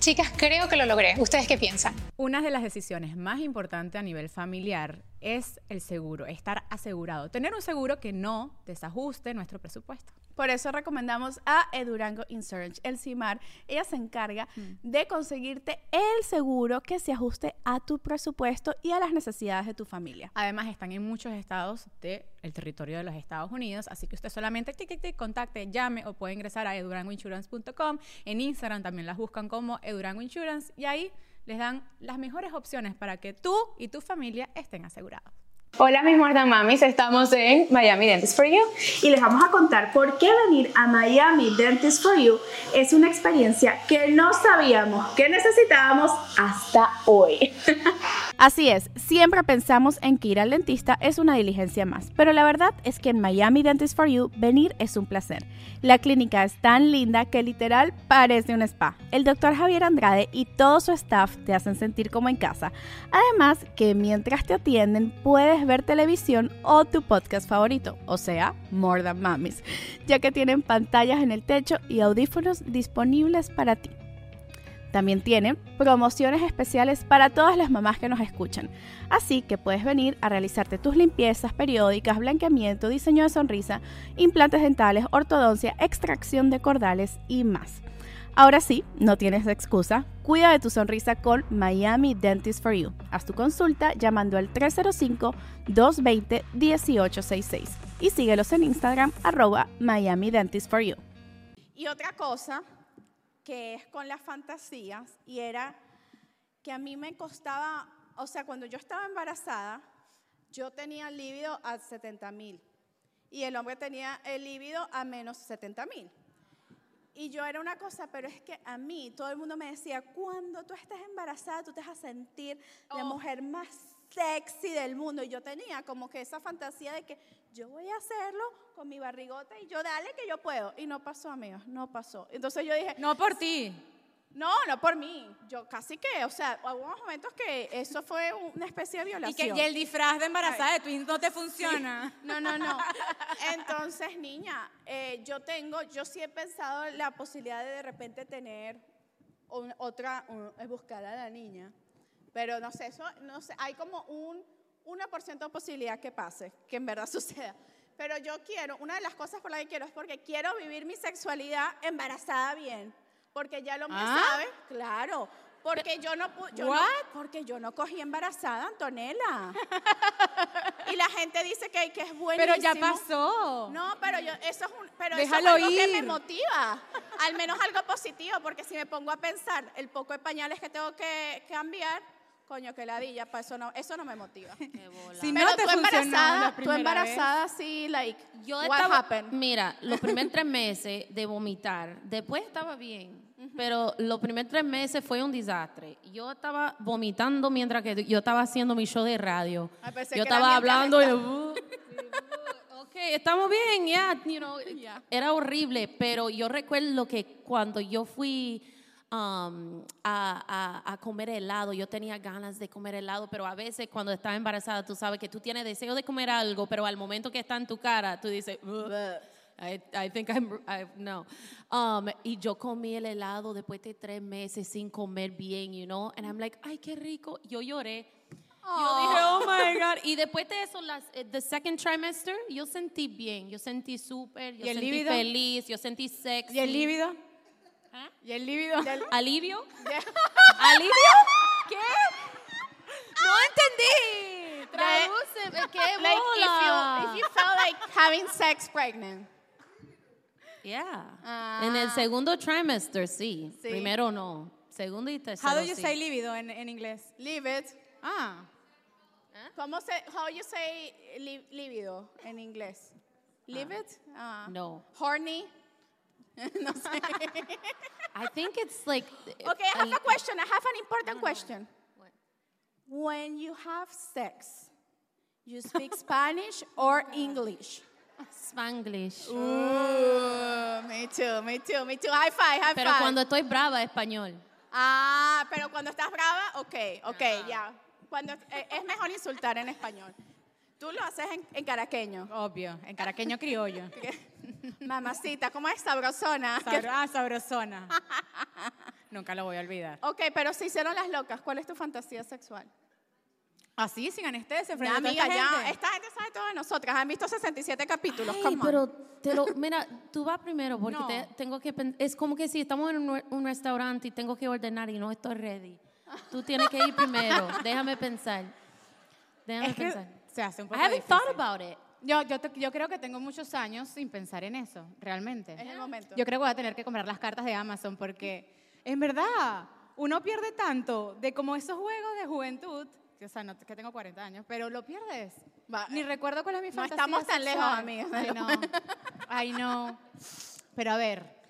[SPEAKER 5] Chicas, creo que lo logré. ¿Ustedes qué piensan?
[SPEAKER 1] Una de las decisiones más importantes a nivel familiar es el seguro, estar asegurado, tener un seguro que no desajuste nuestro presupuesto.
[SPEAKER 2] Por eso recomendamos a Edurango Insurance, el CIMAR. Ella se encarga de conseguirte el seguro que se ajuste a tu presupuesto y a las necesidades de tu familia.
[SPEAKER 1] Además, están en muchos estados del territorio de los Estados Unidos, así que usted solamente tic, tic, tic, contacte, llame o puede ingresar a edurangoinsurance.com. En Instagram también las buscan como Edurango Insurance y ahí les dan las mejores opciones para que tú y tu familia estén asegurados.
[SPEAKER 6] Hola mis Mordan Mamis, estamos en Miami Dentist for You.
[SPEAKER 2] Y les vamos a contar por qué venir a Miami Dentist for You es una experiencia que no sabíamos que necesitábamos hasta hoy. Así es, siempre pensamos en que ir al dentista es una diligencia más, pero la verdad es que en Miami Dentist for You venir es un placer. La clínica es tan linda que literal parece un spa. El doctor Javier Andrade y todo su staff te hacen sentir como en casa. Además que mientras te atienden puedes ver televisión o tu podcast favorito, o sea, More Than Mamis, ya que tienen pantallas en el techo y audífonos disponibles para ti. También tienen promociones especiales para todas las mamás que nos escuchan. Así que puedes venir a realizarte tus limpiezas periódicas, blanqueamiento, diseño de sonrisa, implantes dentales, ortodoncia, extracción de cordales y más. Ahora sí, no tienes excusa. Cuida de tu sonrisa con Miami Dentist for You. Haz tu consulta llamando al 305-220-1866 y síguelos en Instagram arroba Miami Dentist for You. Y otra cosa que es con las fantasías y era que a mí me costaba, o sea, cuando yo estaba embarazada, yo tenía el líbido a 70 mil y el hombre tenía el líbido a menos 70 mil. Y yo era una cosa, pero es que a mí todo el mundo me decía, cuando tú estés embarazada, tú te vas a sentir la mujer más sexy del mundo. Y yo tenía como que esa fantasía de que yo voy a hacerlo con mi barrigota y yo dale que yo puedo. Y no pasó, amigos, no pasó. Entonces yo dije,
[SPEAKER 1] No por ti.
[SPEAKER 2] no, no por mí. Yo casi que, o sea, hubo momentos que eso fue una especie de
[SPEAKER 1] Y
[SPEAKER 2] violación.
[SPEAKER 1] que y el disfraz de embarazada de Twins no te funciona.
[SPEAKER 2] No, no, no. Entonces, niña, eh, yo tengo, yo sí he pensado en la posibilidad de de repente tener un- otra, un- es buscar a la niña. Pero no sé, eso, no sé, hay como un 1% de posibilidad que pase, que en verdad suceda. Pero yo quiero, una de las cosas por las que quiero es porque quiero vivir mi sexualidad embarazada bien. Porque ya lo
[SPEAKER 1] Ah.
[SPEAKER 2] sabe, claro. Porque yo no pu- yo no- porque yo no cogí embarazada, Antonella. y la gente dice que, que es buenísimo.
[SPEAKER 1] Pero ya pasó.
[SPEAKER 2] No, pero yo, eso es un, pero
[SPEAKER 1] Déjalo
[SPEAKER 2] eso es algo que me
[SPEAKER 1] ir.
[SPEAKER 2] motiva. Al menos algo positivo, porque si me pongo a pensar el poco de pañales que tengo que cambiar, coño, que ladilla, para eso no, eso no me motiva.
[SPEAKER 4] Qué bola.
[SPEAKER 1] Si
[SPEAKER 2] pero
[SPEAKER 1] no te
[SPEAKER 2] tú embarazada,
[SPEAKER 1] la
[SPEAKER 2] tú embarazada, sí, like,
[SPEAKER 4] Yo
[SPEAKER 2] what
[SPEAKER 4] estaba,
[SPEAKER 2] happened?
[SPEAKER 4] mira, los primeros tres meses de vomitar, después estaba bien, pero los primeros tres meses fue un desastre. Yo estaba vomitando mientras que yo estaba haciendo mi show de radio. Yo estaba hablando y, uh, ok, estamos bien, ya, you know,
[SPEAKER 2] Ya.
[SPEAKER 4] era horrible, pero yo recuerdo que cuando yo fui um, a, a- a comer helado, yo tenía ganas de comer helado, pero a veces cuando estás embarazada, tú sabes que tú tienes deseo de comer algo, pero al momento que está en tu cara, tú dices, "Ugh, I, I think I'm, I, no. Um, y yo comí el helado después de tres meses sin comer bien, you know, and I'm like, ay, qué rico. Yo lloré. Yo dije, oh my God. Y después de eso, las, eh, the second trimester, yo sentí bien, yo sentí súper, yo
[SPEAKER 1] ¿Y el
[SPEAKER 4] sentí
[SPEAKER 1] líbido?
[SPEAKER 4] feliz, yo sentí sexy.
[SPEAKER 1] ¿Y el líbido?
[SPEAKER 4] ¿Ah?
[SPEAKER 1] ¿Y el líbido?
[SPEAKER 4] ¿Alivio? ¿Alivio? ¿Qué? No entendí. Tradúceme, qué
[SPEAKER 2] Like, if you, if you felt like having sex pregnant.
[SPEAKER 4] Yeah. En el segundo trimester, sí.
[SPEAKER 2] Sí.
[SPEAKER 4] Primero no. Segundo y tercero,
[SPEAKER 1] How do you
[SPEAKER 4] sí.
[SPEAKER 1] say líbido en, en inglés?
[SPEAKER 2] It.
[SPEAKER 1] Ah,
[SPEAKER 2] ¿Cómo se, how you say li- libido en inglés? Leave it? Ah.
[SPEAKER 4] No.
[SPEAKER 2] Horny? no sé.
[SPEAKER 4] I think it's like...
[SPEAKER 2] Okay, I have a question. I have an important question. What? When you have sex, you speak Spanish or English?
[SPEAKER 4] Spanglish.
[SPEAKER 2] Ooh, me too, me too, me too. High five, high
[SPEAKER 4] Pero
[SPEAKER 2] five.
[SPEAKER 4] cuando estoy brava, español.
[SPEAKER 2] Ah, pero cuando estás brava, ok, ok, ya. Cuando eh, es mejor insultar en español. Tú lo haces en, en caraqueño.
[SPEAKER 1] obvio, en caraqueño criollo.
[SPEAKER 2] Mamacita, ¿cómo es sabrosona?
[SPEAKER 1] Sabro- ah, sabrosona. Nunca lo voy a olvidar.
[SPEAKER 2] Ok, pero se hicieron las locas. ¿Cuál es tu fantasía sexual?
[SPEAKER 1] Así, sin anestesia,
[SPEAKER 2] Ya,
[SPEAKER 1] frente a toda
[SPEAKER 2] amiga,
[SPEAKER 1] esta
[SPEAKER 2] ya.
[SPEAKER 1] gente.
[SPEAKER 2] Esta gente sabe todo de nosotras. Han visto 67 capítulos.
[SPEAKER 4] Ay, pero te lo, mira, tú vas primero porque
[SPEAKER 1] No.
[SPEAKER 4] te- tengo que es como que si estamos en un, un restaurante y tengo que ordenar y no estoy ready. Tú tienes que ir primero. Déjame pensar. Déjame
[SPEAKER 1] Es que
[SPEAKER 4] pensar.
[SPEAKER 1] Se hace un
[SPEAKER 4] I
[SPEAKER 1] poco
[SPEAKER 4] haven't
[SPEAKER 1] difícil.
[SPEAKER 4] thought about it.
[SPEAKER 1] Yo, yo, te- yo creo que tengo muchos años sin pensar en eso, realmente.
[SPEAKER 2] Es el momento.
[SPEAKER 1] Yo creo que voy a tener que comprar las cartas de Amazon porque, en verdad, uno pierde tanto de como esos juegos de juventud, o sea, no que tengo 40 años, pero lo pierdes.
[SPEAKER 2] Va,
[SPEAKER 1] Ni recuerdo cuál es mi
[SPEAKER 2] no
[SPEAKER 1] fantasía
[SPEAKER 2] estamos tan lejos,
[SPEAKER 1] sexual.
[SPEAKER 2] amigas.
[SPEAKER 1] Ay, no. Ay, no. Pero a ver,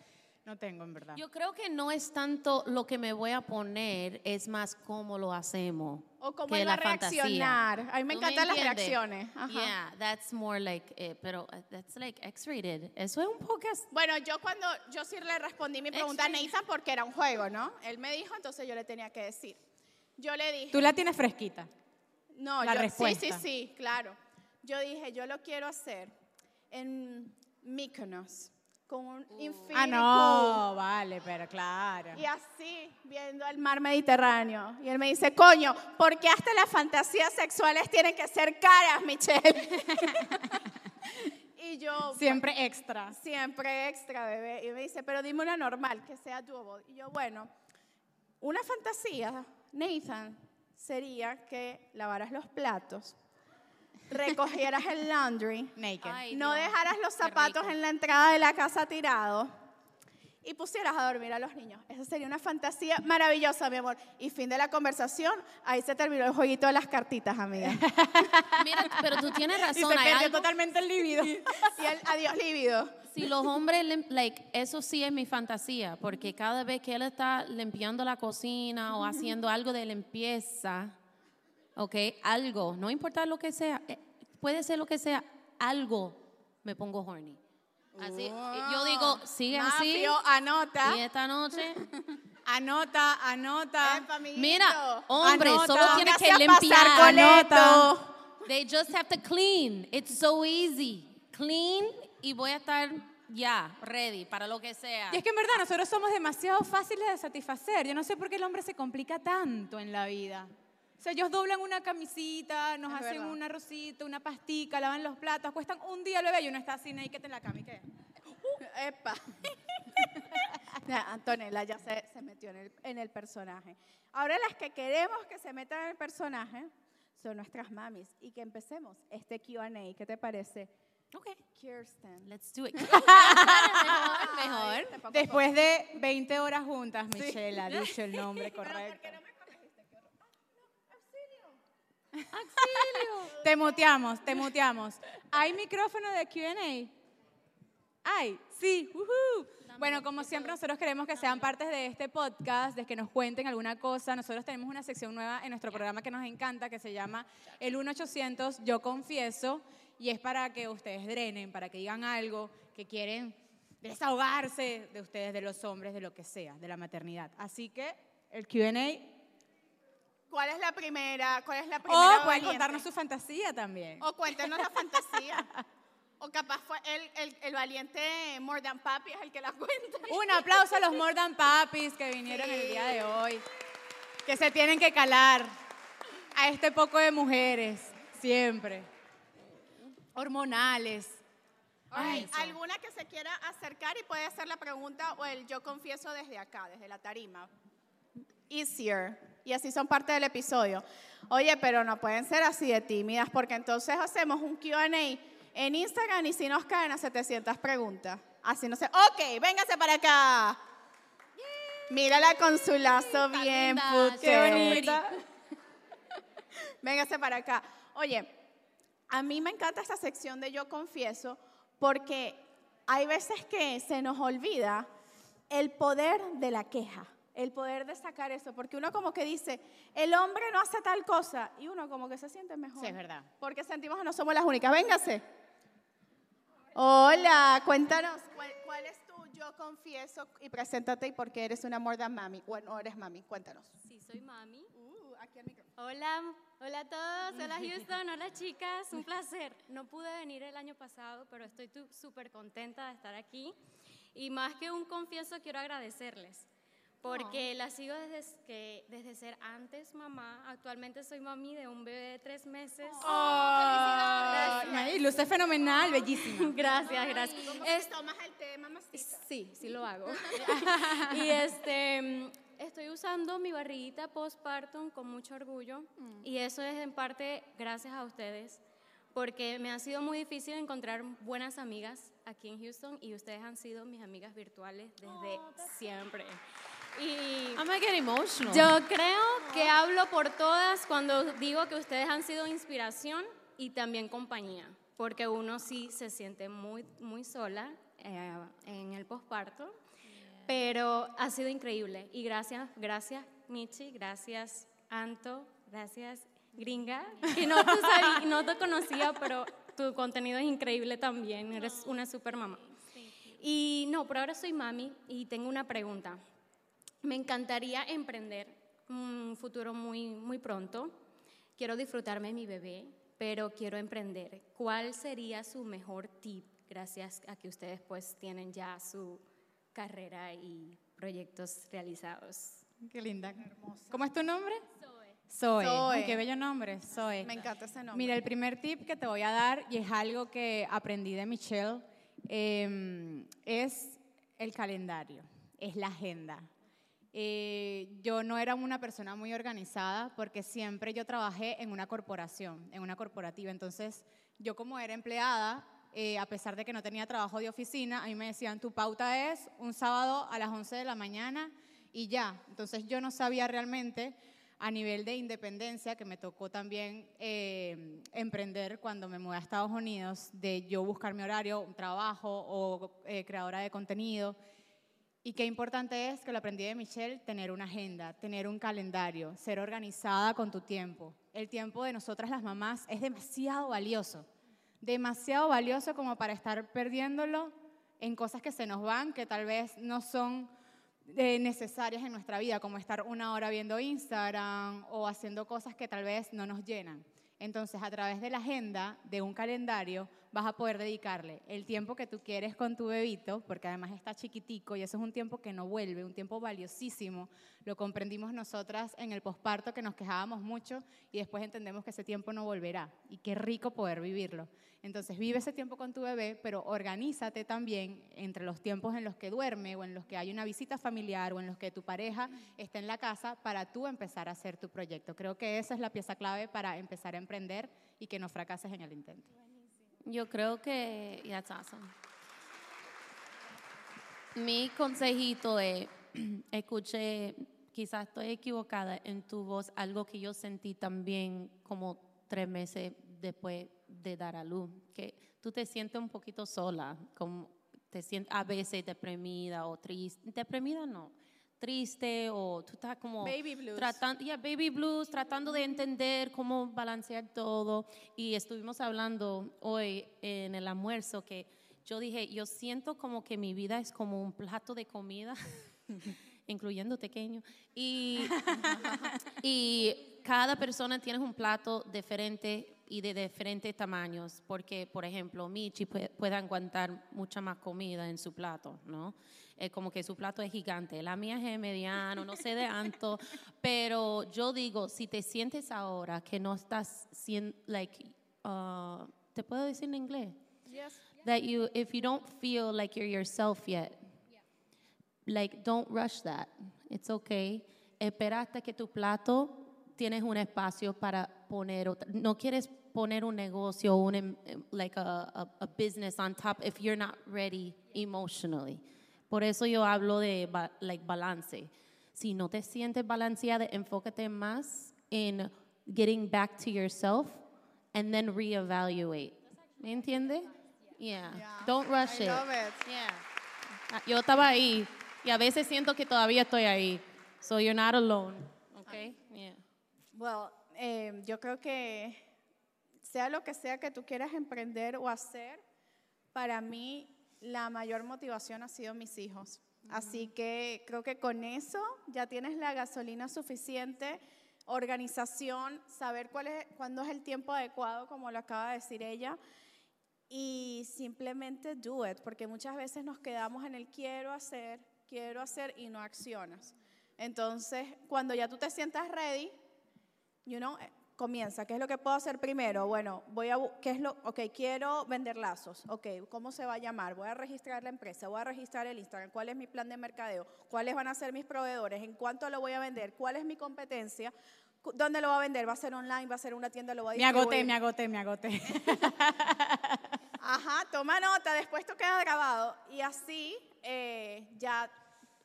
[SPEAKER 1] no tengo, en verdad.
[SPEAKER 4] Yo creo que no es tanto lo que me voy a poner, es más cómo lo hacemos.
[SPEAKER 2] O cómo va
[SPEAKER 4] la
[SPEAKER 2] a
[SPEAKER 4] fantasía.
[SPEAKER 2] reaccionar. A mí me
[SPEAKER 4] ¿Tú me
[SPEAKER 2] encantan las reacciones. Ajá.
[SPEAKER 4] Yeah, that's more like, eh, pero uh, that's like X-rated. Eso es un podcast.
[SPEAKER 2] Bueno, yo cuando, yo sí le respondí mi pregunta a. Nathan porque era un juego, ¿no? Él me dijo, entonces yo le tenía que decir. Yo le dije,
[SPEAKER 1] Tú la tienes fresquita.
[SPEAKER 2] no,
[SPEAKER 1] la
[SPEAKER 2] yo,
[SPEAKER 1] respuesta.
[SPEAKER 2] sí, sí, sí, claro. Yo dije, yo lo quiero hacer en Mykonos, con un infinity
[SPEAKER 1] Ah,
[SPEAKER 2] pool.
[SPEAKER 1] no, vale, pero claro.
[SPEAKER 2] Y así, viendo el mar Mediterráneo. Y él me dice, coño, porque hasta las fantasías sexuales tienen que ser caras, Michelle? y yo,
[SPEAKER 1] Siempre extra.
[SPEAKER 2] siempre extra, bebé. Y me dice, pero dime una normal, que sea doable. Y yo, bueno, una fantasía, Nathan, sería que lavaras los platos, recogieras el laundry,
[SPEAKER 1] Naked.
[SPEAKER 4] Ay,
[SPEAKER 2] no
[SPEAKER 4] Dios,
[SPEAKER 2] dejaras los zapatos en la entrada de la casa tirados y pusieras a dormir a los niños. Esa sería una fantasía maravillosa, mi amor. Y fin de la conversación, ahí se terminó el jueguito de las cartitas, amiga.
[SPEAKER 4] Mira, pero tú tienes
[SPEAKER 1] Y
[SPEAKER 4] razón.
[SPEAKER 1] se
[SPEAKER 4] hay
[SPEAKER 1] perdió totalmente el líbido.
[SPEAKER 2] y el adiós lívido.
[SPEAKER 4] Si los hombres, like, eso sí es mi fantasía, porque cada vez que él está limpiando la cocina o haciendo algo de limpieza, ok, algo, no importa lo que sea, eh, puede ser lo que sea, algo me pongo horny. Así, yo digo, sigue así.
[SPEAKER 2] Anota.
[SPEAKER 4] Y esta noche,
[SPEAKER 1] Anota, anota.
[SPEAKER 2] Epa, amiguito.
[SPEAKER 4] mira, hombre,
[SPEAKER 1] Anota.
[SPEAKER 4] solo tiene
[SPEAKER 2] Póngase
[SPEAKER 4] que limpiar.
[SPEAKER 1] Anota.
[SPEAKER 4] They just have to clean. It's so easy. Clean y voy a estar ya, ready para lo que sea.
[SPEAKER 1] Y es que en verdad nosotros somos demasiado fáciles de satisfacer. Yo no sé por qué el hombre se complica tanto en la vida. Sea, ellos doblan una camisita, nos
[SPEAKER 2] Es
[SPEAKER 1] hacen
[SPEAKER 2] verdad.
[SPEAKER 1] un arrocito, una pastica, lavan los platos, cuestan un día el bebé y uno está así naked en la cama y qué.
[SPEAKER 2] Epa. Ya, Antonella ya se, se metió en el, en el personaje. Ahora las que queremos que se metan en el personaje son nuestras mamis. Y que empecemos este Q&A. ¿Qué te parece?
[SPEAKER 4] Ok,
[SPEAKER 2] Kirsten.
[SPEAKER 4] let's do it. Mejor.
[SPEAKER 2] pongo
[SPEAKER 1] Después de 20 horas juntas, Michelle ha dicho el nombre correcto. Te muteamos, te muteamos. ¿Hay micrófono de Q&A? Ay, sí. ujú. Bueno, como siempre nosotros queremos que sean partes de este podcast, de que nos cuenten alguna cosa. Nosotros tenemos una sección nueva en nuestro programa que nos encanta, que se llama el 1800 Yo Confieso, y es para que ustedes drenen, para que digan algo que quieren desahogarse de ustedes, de los hombres, de lo que sea, de la maternidad. Así que el Q&A,
[SPEAKER 2] ¿Cuál es la primera? ¿Cuál es la
[SPEAKER 1] o
[SPEAKER 2] primera?
[SPEAKER 1] pueden
[SPEAKER 2] valiente?
[SPEAKER 1] contarnos su fantasía también.
[SPEAKER 2] O cuéntenos la fantasía. O capaz fue el, el, el valiente More Than Papi es el que la cuenta.
[SPEAKER 1] Un aplauso a los More Than Papis que vinieron el día de hoy, que se tienen que calar a este poco de mujeres, siempre. Hormonales. Ay,
[SPEAKER 2] ¿Alguna que se quiera acercar y puede hacer la pregunta o el yo confieso desde acá, desde la tarima? Easier. Y así son parte del episodio. Oye, pero no pueden ser así de tímidas porque entonces hacemos un QA en Instagram y si nos caen a 700 preguntas. Así no sé. Ok, véngase para acá. Mírala con su lazo bien puteo.
[SPEAKER 1] qué bonita.
[SPEAKER 2] Véngase para acá. Oye, a mí me encanta esta sección de Yo Confieso porque hay veces que se nos olvida el poder de la queja, el poder de sacar eso, porque uno como que dice, el hombre no hace tal cosa y uno como que se siente mejor.
[SPEAKER 1] Sí, es verdad.
[SPEAKER 2] Porque sentimos que no somos las únicas. Véngase. Hola, cuéntanos, ¿cuál, cuál es tu Yo Confieso? Y preséntate y por qué eres una more than mami. Bueno, eres mami, cuéntanos.
[SPEAKER 7] Sí, soy mami.
[SPEAKER 2] Uh, aquí al micrófono.
[SPEAKER 7] Hola, hola a todos, hola Houston, hola chicas, un placer. No pude venir el año pasado, pero estoy súper contenta de estar aquí. Y más que un confieso, quiero agradecerles, porque la sigo desde que desde ser antes mamá. Actualmente soy mami de un bebé de tres meses.
[SPEAKER 1] Ay, luce fenomenal, bellísima.
[SPEAKER 7] Gracias, gracias. Es-
[SPEAKER 2] Tomas el té, mamacita.
[SPEAKER 7] Sí, sí lo hago. y este, mm, estoy usando mi barriguita postpartum con mucho orgullo y eso es en parte gracias a ustedes porque me ha sido muy difícil encontrar buenas amigas aquí en Houston y ustedes han sido mis amigas virtuales desde siempre. Y
[SPEAKER 4] I'm gonna get emotional.
[SPEAKER 7] yo creo que hablo por todas cuando digo que ustedes han sido inspiración y también compañía, porque uno sí se siente muy, muy sola eh, en el posparto, pero ha sido increíble. Y gracias, gracias Michi, gracias Anto, gracias Gringa, que no te, no te conocía, pero tu contenido es increíble también, eres una super mamá. Y no, por ahora soy mami y tengo una pregunta. Me encantaría emprender un futuro muy, muy pronto. Quiero disfrutarme de mi bebé, pero quiero emprender. ¿Cuál sería su mejor tip gracias a que ustedes pues tienen ya su carrera y proyectos realizados?
[SPEAKER 1] Qué linda. ¿Cómo es tu nombre? Zoe.
[SPEAKER 2] Zoe.
[SPEAKER 1] Ay, qué bello nombre, Zoe.
[SPEAKER 2] Me encanta ese nombre.
[SPEAKER 1] Mira, el primer tip que te voy a dar, y es algo que aprendí de Michelle, eh, es el calendario, es la agenda. Eh, yo no era una persona muy organizada porque siempre yo trabajé en una corporación, en una corporativa. Entonces, yo como era empleada, eh, a pesar de que no tenía trabajo de oficina, a mí me decían, tu pauta es un sábado a las 11 de la mañana y ya. Entonces, yo no sabía realmente a nivel de independencia, que me tocó también eh, emprender cuando me mudé a Estados Unidos, de yo buscar mi horario, un trabajo o eh, creadora de contenido. Y qué importante es, que lo aprendí de Michelle, tener una agenda, tener un calendario, ser organizada con tu tiempo. El tiempo de nosotras las mamás es demasiado valioso, demasiado valioso como para estar perdiéndolo en cosas que se nos van, que tal vez no son eh, necesarias en nuestra vida, como estar una hora viendo Instagram o haciendo cosas que tal vez no nos llenan. Entonces, a través de la agenda, de un calendario, vas a poder dedicarle el tiempo que tú quieres con tu bebito, porque además está chiquitico y eso es un tiempo que no vuelve, un tiempo valiosísimo. Lo comprendimos nosotras en el posparto que nos quejábamos mucho y después entendemos que ese tiempo no volverá y qué rico poder vivirlo. Entonces vive ese tiempo con tu bebé, pero organízate también entre los tiempos en los que duerme o en los que hay una visita familiar o en los que tu pareja está en la casa para tú empezar a hacer tu proyecto. Creo que esa es la pieza clave para empezar a emprender y que no fracases en el intento.
[SPEAKER 4] Yo creo que, it's awesome. Mi consejito es, escuché, quizás estoy equivocada en tu voz, algo que yo sentí también como tres meses después de dar a luz, que tú te sientes un poquito sola, como te sientes a veces deprimida o triste, deprimida no, triste o tú estás como
[SPEAKER 2] Baby blues.
[SPEAKER 4] tratando, yeah, baby blues, tratando de entender cómo balancear todo y estuvimos hablando hoy en el almuerzo que yo dije, yo siento como que mi vida es como un plato de comida, incluyendo pequeño, y, y cada persona tiene un plato diferente y de diferentes tamaños, porque, por ejemplo, Michi puede, puede aguantar mucha más comida en su plato, ¿no? Es como que su plato es gigante, la mía es mediano, no sé de tanto, pero yo digo, si te sientes ahora que no estás siendo, like, uh, ¿te puedo decir en inglés? That you, if you don't feel like you're yourself yet, like don't rush that. It's okay. Espera hasta que tu plato tienes un espacio para poner otra. No quieres poner un negocio, un em- em, like a, a, a business on top if you're not ready emotionally. Por eso yo hablo de ba- like balance. Si no te sientes balanceada, enfócate más en getting back to yourself and then reevaluate. ¿Me entiende? Yeah. Don't rush
[SPEAKER 2] I
[SPEAKER 4] it.
[SPEAKER 2] love it.
[SPEAKER 4] Yeah. Ah, Yo estaba ahí y a veces siento que todavía estoy ahí. So you're not alone. Okay? Yeah.
[SPEAKER 2] Well, eh, yo creo que sea lo que sea que tú quieras emprender o hacer, para mí la mayor motivación ha sido mis hijos. Así que creo que con eso ya tienes la gasolina suficiente, organización, saber cuál es, cuándo es el tiempo adecuado, como lo acaba de decir ella, y simplemente do it, porque muchas veces nos quedamos en el quiero hacer, quiero hacer y no accionas. Entonces, cuando ya tú te sientas ready, you know, comienza. ¿Qué es lo que puedo hacer primero? Bueno, voy a, ¿qué es lo? Ok, quiero vender lazos. Ok, ¿cómo se va a llamar? Voy a registrar la empresa, voy a registrar el Instagram. ¿Cuál es mi plan de mercadeo? ¿Cuáles van a ser mis proveedores? ¿En cuánto lo voy a vender? ¿Cuál es mi competencia? ¿Dónde lo va a vender? ¿Va a ser online? ¿Va a ser una tienda? ¿Lo va a
[SPEAKER 1] Me agoté, me agoté, me agoté.
[SPEAKER 2] Ajá, toma nota, después esto queda grabado y así eh, ya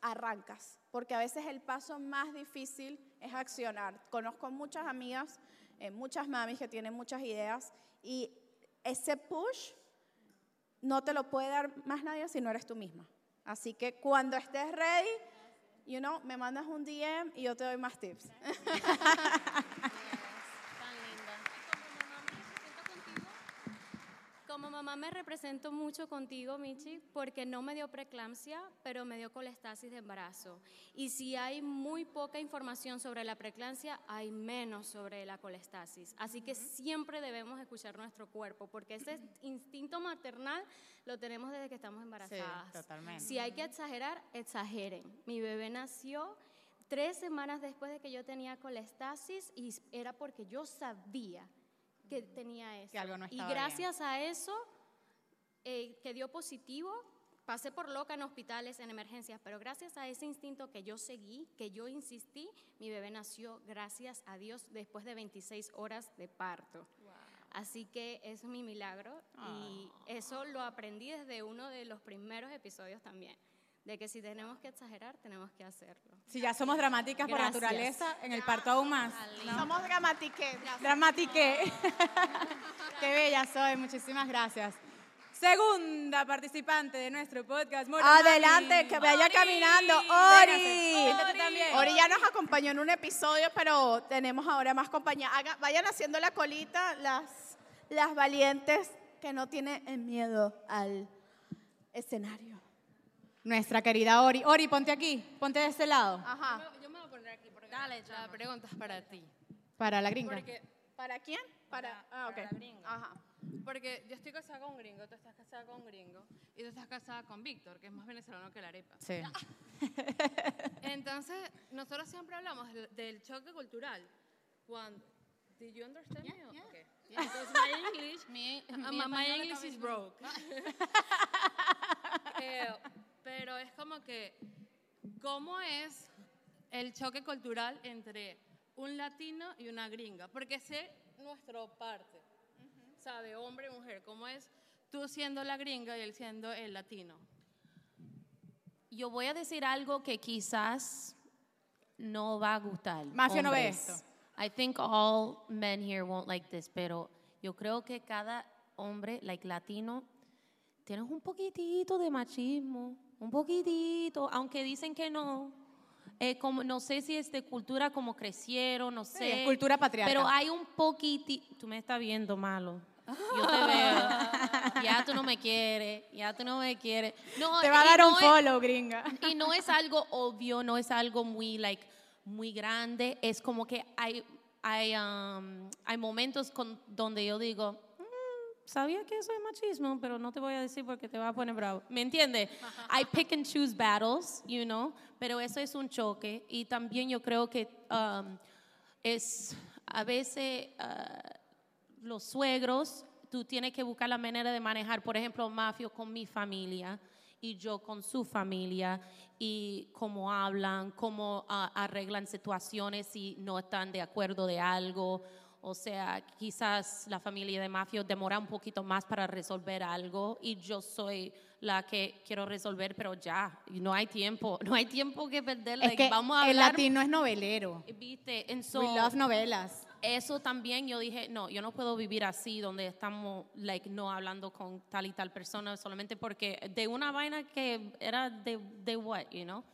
[SPEAKER 2] arrancas, porque a veces el paso más difícil es accionar. Conozco muchas amigas, eh, muchas mamis que tienen muchas ideas y ese push no te lo puede dar más nadie si no eres tú misma. Así que cuando estés ready, you know, me mandas un DM y yo te doy más tips.
[SPEAKER 7] Como mamá me represento mucho contigo, Michi, porque no me dio preeclampsia, pero me dio colestasis de embarazo. Y si hay muy poca información sobre la preeclampsia, hay menos sobre la colestasis. Así que siempre debemos escuchar nuestro cuerpo, porque ese instinto maternal lo tenemos desde que estamos embarazadas.
[SPEAKER 1] totalmente.
[SPEAKER 7] Si hay que exagerar, exageren. Mi bebé nació tres semanas después de que yo tenía colestasis y era porque yo sabía que tenía eso.
[SPEAKER 1] Que algo no
[SPEAKER 7] y
[SPEAKER 1] estaba bien.
[SPEAKER 7] gracias a eso, eh, que dio positivo, pasé por loca en hospitales, en emergencias, pero gracias a ese instinto que yo seguí, que yo insistí, mi bebé nació, gracias a Dios, después de 26 horas de parto. Así que es mi milagro y
[SPEAKER 1] Ah.
[SPEAKER 7] eso lo aprendí desde uno de los primeros episodios también, de que si tenemos que exagerar, tenemos que hacerlo.
[SPEAKER 1] Si ya somos dramáticas por
[SPEAKER 7] Gracias.
[SPEAKER 1] naturaleza, en el parto aún más.
[SPEAKER 2] Somos gramatique.
[SPEAKER 1] Dramatique. Qué bella soy, muchísimas gracias. Segunda participante de nuestro podcast. Mora
[SPEAKER 2] Adelante,
[SPEAKER 1] Mami.
[SPEAKER 2] que vaya
[SPEAKER 1] Ori.
[SPEAKER 2] caminando. Ori.
[SPEAKER 1] también.
[SPEAKER 2] Ori ya nos acompañó en un episodio, pero tenemos ahora más compañía. Haga- vayan haciendo la colita las, las valientes que no tienen miedo al escenario.
[SPEAKER 1] Nuestra querida Ori. Ori, ponte aquí, ponte de este lado.
[SPEAKER 2] Ajá.
[SPEAKER 8] Dale, la pregunta es para ti.
[SPEAKER 1] Para la gringa.
[SPEAKER 8] Porque
[SPEAKER 2] ¿Para quién? Para, ah, ok. Ajá.
[SPEAKER 8] Porque yo estoy casada con un gringo, tú estás casada con un gringo y tú estás casada con Víctor, que es más venezolano que la arepa.
[SPEAKER 1] Sí.
[SPEAKER 8] Entonces, nosotros siempre hablamos del- del choque cultural. Cuando, did you understand me? Okay. Because my English,
[SPEAKER 4] Mi, mi
[SPEAKER 8] my, my
[SPEAKER 4] español
[SPEAKER 8] English
[SPEAKER 4] está
[SPEAKER 8] is broke. Eh, pero es como que, ¿cómo es el choque cultural entre un latino y una gringa? Porque sé nuestra parte, ¿sabe? Hombre y mujer. ¿Cómo es tú siendo la gringa y él siendo el latino?
[SPEAKER 4] Yo voy a decir algo que quizás no va a gustar.
[SPEAKER 1] Mafia no ve esto.
[SPEAKER 4] I think all men here won't like this, pero yo creo que cada hombre, like latino, tienes un poquitito de machismo, un poquitito, aunque dicen que no. Eh, como, no sé si es de cultura como crecieron, no sé.
[SPEAKER 1] es cultura patriarcal.
[SPEAKER 4] Pero hay un poquitito. Tú me estás viendo malo. Yo te veo. Ya tú no me quieres. Ya tú no me quieres. No,
[SPEAKER 1] Te va a dar un
[SPEAKER 4] no es-
[SPEAKER 1] follow, gringa.
[SPEAKER 4] y no es algo obvio, no es algo muy, like, muy grande. Es como que hay, hay, um, hay momentos con- donde yo digo, "Mm, sabía que eso es machismo, pero no te voy a decir porque te va a poner bravo. ¿Me entiendes? I pick and choose battles, you know, pero eso es un choque. Y también yo creo que um, es a veces... uh, los suegros, tú tienes que buscar la manera de manejar, por ejemplo, Mafio con mi familia y yo con su familia y cómo hablan, cómo ah, arreglan situaciones si no están de acuerdo de algo. O sea, quizás la familia de Mafio demora un poquito más para resolver algo y yo soy la que quiero resolver, pero ya, no hay tiempo, no hay tiempo que perder.
[SPEAKER 1] Es
[SPEAKER 4] like,
[SPEAKER 1] que
[SPEAKER 4] vamos a
[SPEAKER 1] el
[SPEAKER 4] hablar.
[SPEAKER 1] latino es novelero.
[SPEAKER 4] Viste, so,
[SPEAKER 1] We love novelas.
[SPEAKER 4] Eso también yo dije, no, yo no puedo vivir así, donde estamos, like, no hablando con tal y tal persona, solamente porque de una vaina que era de, de what, you know?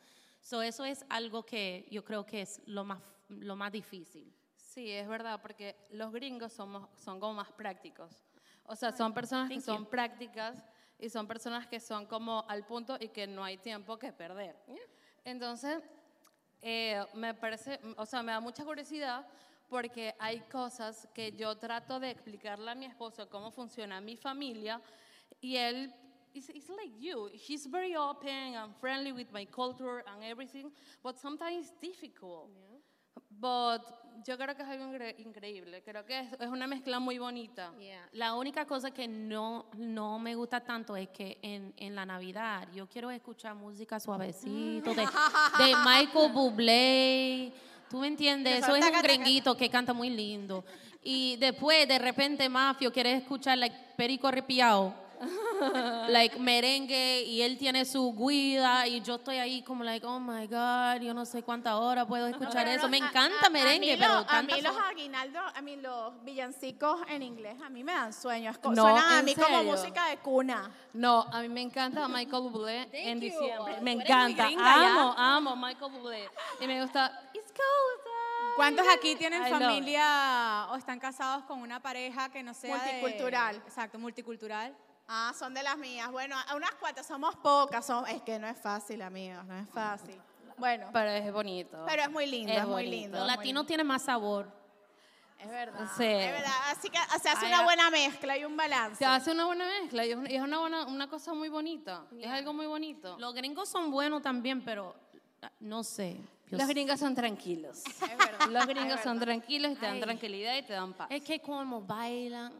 [SPEAKER 4] So eso es algo que yo creo que es lo más, lo más difícil.
[SPEAKER 8] Sí, es verdad, porque los gringos somos, son como más prácticos. O sea, son personas que son
[SPEAKER 4] you.
[SPEAKER 8] prácticas y son personas que son como al punto y que no hay tiempo que perder. Entonces, eh, me parece, o sea, me da mucha curiosidad porque hay cosas que yo trato de explicarle a mi esposo cómo funciona mi familia y él it's, it's like you he's very open and friendly with my culture and everything but sometimes it's difficult. But yo creo que es algo incre- increíble creo que es, es una mezcla muy bonita.
[SPEAKER 4] La única cosa que no, no me gusta tanto es que en, en la Navidad yo quiero escuchar música suavecito de, de Michael Bublé. ¿Tú me entiendes? Eso es un gringuito que canta muy lindo. Y después, de repente, Mafio quiere escuchar like, Perico Arrepiado. like merengue y él tiene su guida y yo estoy ahí como like oh my god yo no sé cuántas horas puedo escuchar eso me encanta merengue
[SPEAKER 2] mí
[SPEAKER 4] pero
[SPEAKER 2] lo- a mí los aguinaldos, a mí los villancicos en inglés, a mí me dan sueño. Es co-
[SPEAKER 8] No,
[SPEAKER 2] suenan a
[SPEAKER 8] ¿en
[SPEAKER 2] mí como
[SPEAKER 8] serio?
[SPEAKER 2] música de cuna.
[SPEAKER 8] no a mí me encanta Michael Bublé en
[SPEAKER 2] you.
[SPEAKER 8] diciembre me encanta
[SPEAKER 2] gringa ya.
[SPEAKER 8] amo amo Michael Bublé y me gusta It's cold outside".
[SPEAKER 1] ¿Cuántos aquí tienen
[SPEAKER 8] I
[SPEAKER 1] familia o están casados con una pareja que no sea de-
[SPEAKER 2] Multicultural.
[SPEAKER 1] exacto, multicultural.
[SPEAKER 2] Ah, son de las mías. Bueno, a unas cuantas somos pocas. Son, es que no es fácil, amigos, no es fácil. Bueno,
[SPEAKER 8] pero es bonito
[SPEAKER 2] pero es muy lindo,
[SPEAKER 8] Es
[SPEAKER 2] es, muy lindo. Muy
[SPEAKER 4] latino
[SPEAKER 2] lindo.
[SPEAKER 4] tiene más sabor.
[SPEAKER 2] Es verdad.
[SPEAKER 8] Sí.
[SPEAKER 2] Es verdad. Así que se hace
[SPEAKER 8] Ay,
[SPEAKER 2] una buena mezcla y un balance.
[SPEAKER 8] se hace una buena mezcla y es una, buena, una cosa muy bonita es algo muy bonito
[SPEAKER 4] Los gringos son buenos también, pero no sé.
[SPEAKER 8] Los gringos son tranquilos
[SPEAKER 2] Es verdad.
[SPEAKER 8] los gringos
[SPEAKER 2] es
[SPEAKER 8] son tranquilos y te dan
[SPEAKER 4] Ay.
[SPEAKER 8] tranquilidad y te dan paz
[SPEAKER 4] Es que como bailan.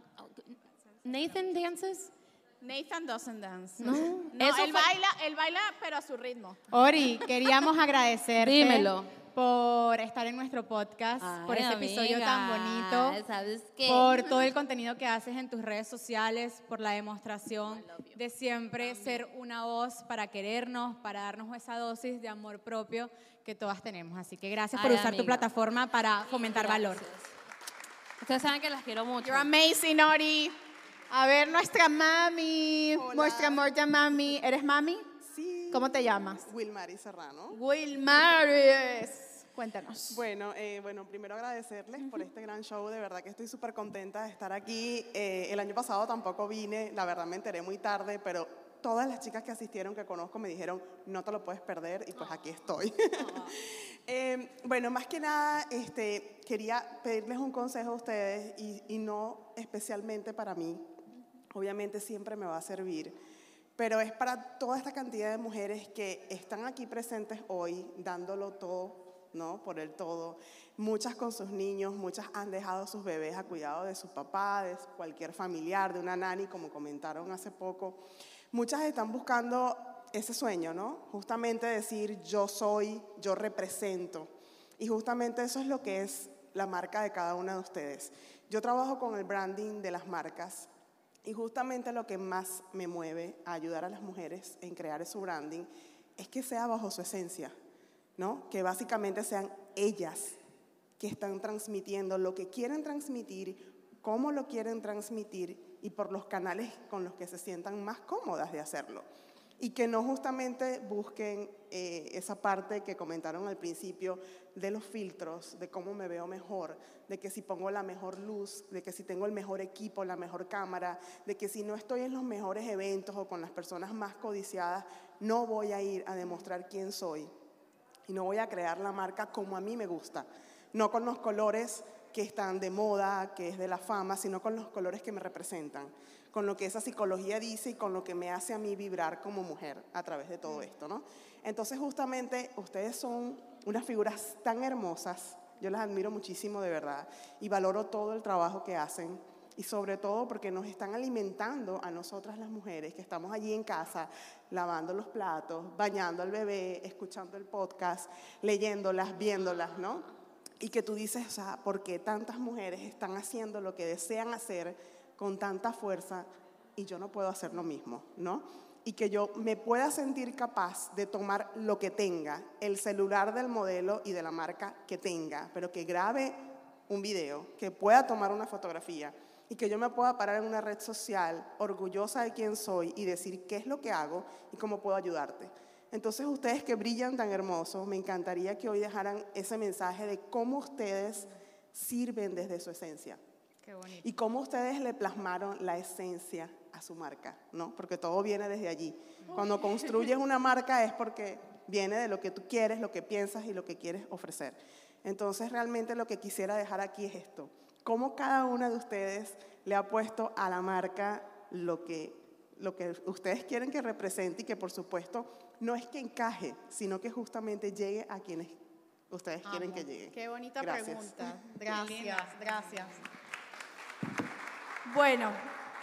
[SPEAKER 4] Nathan dances.
[SPEAKER 2] Nathan doesn't dance.
[SPEAKER 4] No.
[SPEAKER 2] No,
[SPEAKER 4] Eso
[SPEAKER 2] él
[SPEAKER 4] fue-
[SPEAKER 2] baila, él baila, pero a su ritmo.
[SPEAKER 1] Ori, queríamos agradecerte
[SPEAKER 8] Dímelo.
[SPEAKER 1] Por estar en nuestro podcast, por ese episodio tan bonito,
[SPEAKER 8] ¿Sabes qué?
[SPEAKER 1] por todo el contenido que haces en tus redes sociales, por la demostración de siempre ser una voz para querernos, para darnos esa dosis de amor propio que todas tenemos. Así que gracias por
[SPEAKER 8] Ay,
[SPEAKER 1] usar tu
[SPEAKER 8] amiga.
[SPEAKER 1] plataforma para fomentar valor.
[SPEAKER 8] Ustedes saben que las quiero mucho.
[SPEAKER 2] You're amazing, Ori. A ver, nuestra mami, nuestra morta mami. ¿Eres mami?
[SPEAKER 9] Sí.
[SPEAKER 2] ¿Cómo te llamas?
[SPEAKER 9] Wilmary Serrano.
[SPEAKER 2] Wilmaris. Cuéntanos.
[SPEAKER 9] Bueno, eh, bueno, primero agradecerles por este gran show. De verdad que estoy súper contenta de estar aquí. Eh, el año pasado tampoco vine, la verdad me enteré muy tarde, pero todas las chicas que asistieron, que conozco, me dijeron, no te lo puedes perder y pues aquí estoy. Eh, bueno, más que nada, este, quería pedirles un consejo a ustedes y, y no especialmente para mí, obviamente siempre me va a servir. Pero es para toda esta cantidad de mujeres que están aquí presentes hoy, dándolo todo, ¿no? Por el todo. Muchas con sus niños, muchas han dejado a sus bebés a cuidado de su papá, de cualquier familiar, de una nani, como comentaron hace poco. Muchas están buscando ese sueño, ¿no? Justamente decir yo soy, yo represento. Y justamente eso es lo que es la marca de cada una de ustedes. Yo trabajo con el branding de las marcas y justamente lo que más me mueve a ayudar a las mujeres en crear su branding es que sea bajo su esencia, ¿no? Que básicamente sean ellas que están transmitiendo lo que quieren transmitir, cómo lo quieren transmitir y por los canales con los que se sientan más cómodas de hacerlo y que no justamente busquen eh, esa parte que comentaron al principio de los filtros, de cómo me veo mejor, de que si pongo la mejor luz, de que si tengo el mejor equipo, la mejor cámara, de que si no estoy en los mejores eventos o con las personas más codiciadas, no voy a ir a demostrar quién soy y no voy a crear la marca como a mí me gusta, no con los colores que están de moda, que es de la fama, sino con los colores que me representan con lo que esa psicología dice y con lo que me hace a mí vibrar como mujer a través de todo esto, ¿no? Entonces, justamente, ustedes son unas figuras tan hermosas, yo las admiro muchísimo de verdad y valoro todo el trabajo que hacen y sobre todo porque nos están alimentando a nosotras las mujeres que estamos allí en casa lavando los platos, bañando al bebé, escuchando el podcast, leyéndolas, viéndolas, ¿no? Y que tú dices, o sea, ¿por qué tantas mujeres están haciendo lo que desean hacer? con tanta fuerza y yo no puedo hacer lo mismo, ¿no? Y que yo me pueda sentir capaz de tomar lo que tenga, el celular del modelo y de la marca que tenga, pero que grabe un video, que pueda tomar una fotografía y que yo me pueda parar en una red social orgullosa de quién soy y decir qué es lo que hago y cómo puedo ayudarte. Entonces ustedes que brillan tan hermosos, me encantaría que hoy dejaran ese mensaje de cómo ustedes sirven desde su esencia. Y cómo ustedes le plasmaron la esencia a su marca, ¿no? Porque todo viene desde allí. Cuando construyes una marca es porque viene de lo que tú quieres, lo que piensas y lo que quieres ofrecer. Entonces realmente lo que quisiera dejar aquí es esto. Cómo cada una de ustedes le ha puesto a la marca lo que, lo que ustedes quieren que represente y que por supuesto no es que encaje, sino que justamente llegue a quienes ustedes quieren que llegue.
[SPEAKER 2] Qué bonita pregunta. Gracias, gracias. Bueno,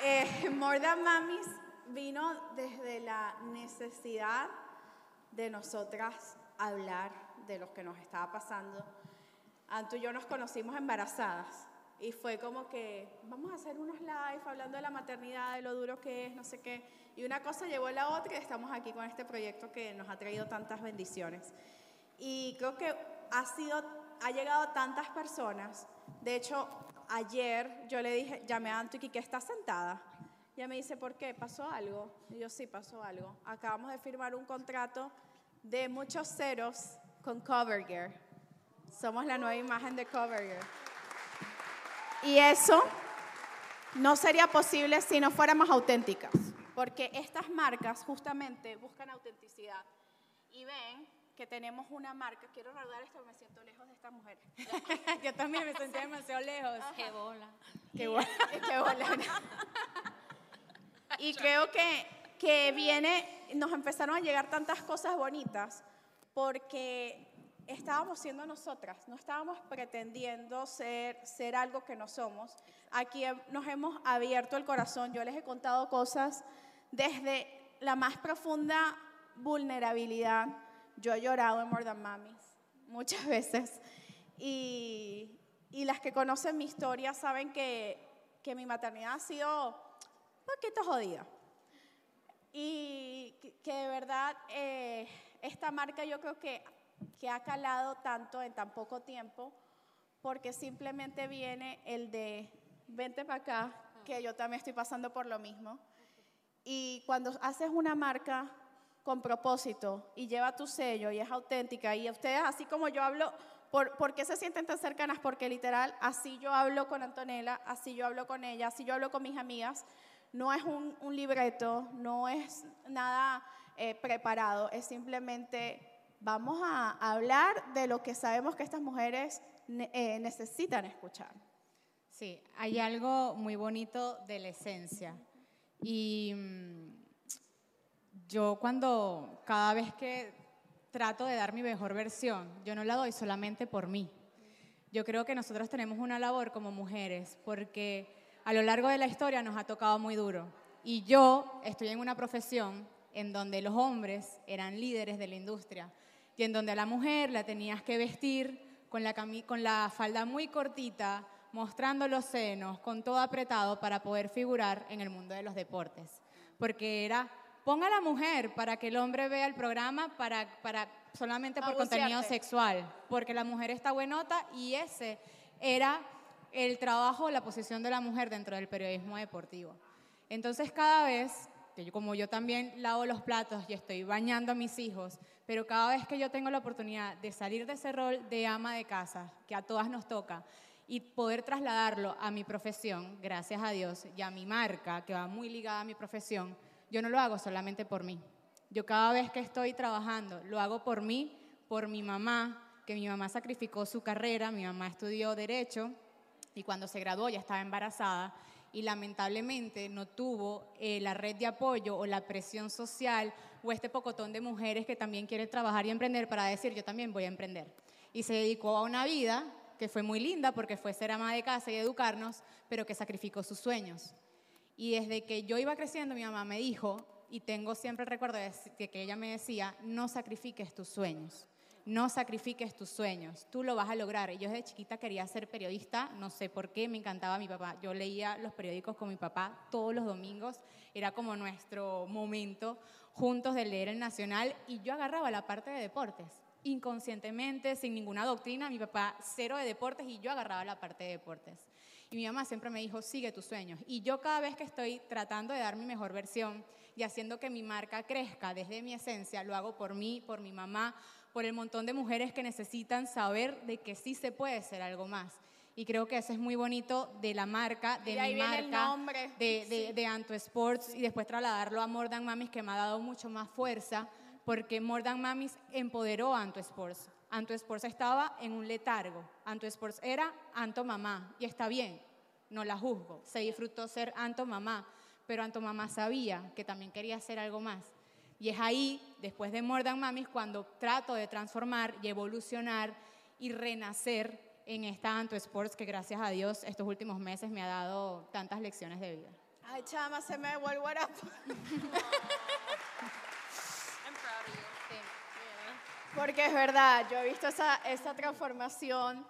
[SPEAKER 2] eh, More Than Mamis vino desde la necesidad de nosotras hablar de lo que nos estaba pasando. Anto y yo nos conocimos embarazadas y fue como que vamos a hacer unos live hablando de la maternidad, de lo duro que es, no sé qué. Y una cosa llevó a la otra y estamos aquí con este proyecto que nos ha traído tantas bendiciones. Y creo que ha sido, ha llegado a tantas personas. De hecho, ayer yo le dije, llamé a Antuki que está sentada. Y ella me dice, ¿por qué? ¿Pasó algo? Y yo, sí, pasó algo. Acabamos de firmar un contrato de muchos ceros con CoverGear. Somos la nueva imagen de CoverGear. Y eso no sería posible si no fuéramos auténticas, porque estas marcas justamente buscan autenticidad y ven que tenemos una marca. Quiero recordar esto, me siento lejos de esta mujer.
[SPEAKER 1] Yo también me sentí demasiado lejos.
[SPEAKER 4] Qué bola.
[SPEAKER 2] Qué bola. Qué bola. y creo que, que viene, nos empezaron a llegar tantas cosas bonitas porque estábamos siendo nosotras, no estábamos pretendiendo ser, ser algo que no somos. Aquí nos hemos abierto el corazón, yo les he contado cosas desde la más profunda vulnerabilidad, yo he llorado en More Than Mamis muchas veces. Y, y, las que conocen mi historia saben que, que mi maternidad ha sido un poquito jodida. Y que de verdad eh, esta marca yo creo que, que ha calado tanto en tan poco tiempo porque simplemente viene el de vente para acá, que yo también estoy pasando por lo mismo. Y cuando haces una marca con propósito y lleva tu sello y es auténtica. Y ustedes, así como yo hablo, ¿por, qué se sienten tan cercanas? Porque literal, así yo hablo con Antonella, así yo hablo con ella, así yo hablo con mis amigas. No es un, libreto, no es nada eh, preparado, es simplemente vamos a hablar de lo que sabemos que estas mujeres eh, necesitan escuchar.
[SPEAKER 1] Sí, hay algo muy bonito de la esencia Y mm, yo cuando, cada vez que trato de dar mi mejor versión, yo no la doy solamente por mí. Yo creo que nosotros tenemos una labor como mujeres porque a lo largo de la historia nos ha tocado muy duro. Y yo estoy en una profesión en donde los hombres eran líderes de la industria y en donde a la mujer la tenías que vestir con la, cami- con la falda muy cortita, mostrando los senos, con todo apretado para poder figurar en el mundo de los deportes. Porque era, ponga a la mujer para que el hombre vea el programa para, para solamente por contenido sexual, porque la mujer está buenota y ese era el trabajo, la posición de la mujer dentro del periodismo deportivo. Entonces cada vez, que yo, como yo también lavo los platos y estoy bañando a mis hijos, pero cada vez que yo tengo la oportunidad de salir de ese rol de ama de casa, que a todas nos toca, y poder trasladarlo a mi profesión, gracias a Dios, y a mi marca, que va muy ligada a mi profesión, yo no lo hago solamente por mí. Yo cada vez que estoy trabajando, lo hago por mí, por mi mamá, que mi mamá sacrificó su carrera, mi mamá estudió derecho y cuando se graduó ya estaba embarazada y lamentablemente no tuvo eh, la red de apoyo o la presión social o este pocotón de mujeres que también quieren trabajar y emprender para decir yo también voy a emprender. Y se dedicó a una vida que fue muy linda porque fue ser ama de casa y educarnos, pero que sacrificó sus sueños. Y desde que yo iba creciendo, mi mamá me dijo, y tengo siempre el recuerdo de que ella me decía, no sacrifiques tus sueños, no sacrifiques tus sueños, tú lo vas a lograr. Yo desde chiquita quería ser periodista, no sé por qué, me encantaba mi papá. Yo leía los periódicos con mi papá todos los domingos, era como nuestro momento juntos de leer el Nacional, y yo agarraba la parte de deportes. Inconscientemente, sin ninguna doctrina, mi papá cero de deportes y yo agarraba la parte de deportes. Y mi mamá siempre me dijo, sigue tus sueños. Y yo cada vez que estoy tratando de dar mi mejor versión y haciendo que mi marca crezca desde mi esencia, lo hago por mí, por mi mamá, por el montón de mujeres que necesitan saber de que sí se puede ser algo más. Y creo que eso es muy bonito de la marca, de
[SPEAKER 2] Y
[SPEAKER 1] mi marca, de, Anto Sports y después trasladarlo a More Than Mamis que me ha dado mucho más fuerza porque More Than Mamis empoderó a Anto Sports. Anto Sports estaba en un letargo. Anto Sports era Anto Mamá y está bien, no la juzgo. Se disfrutó ser Anto Mamá, pero Anto Mamá sabía que también quería hacer algo más. Y es ahí, después de More Than Mamis, cuando trato de transformar y evolucionar y renacer en esta Anto Sports que gracias a Dios estos últimos meses me ha dado tantas lecciones de vida.
[SPEAKER 2] Ay, chama, se me vuelve a... Porque es verdad, yo he visto esa, esa transformación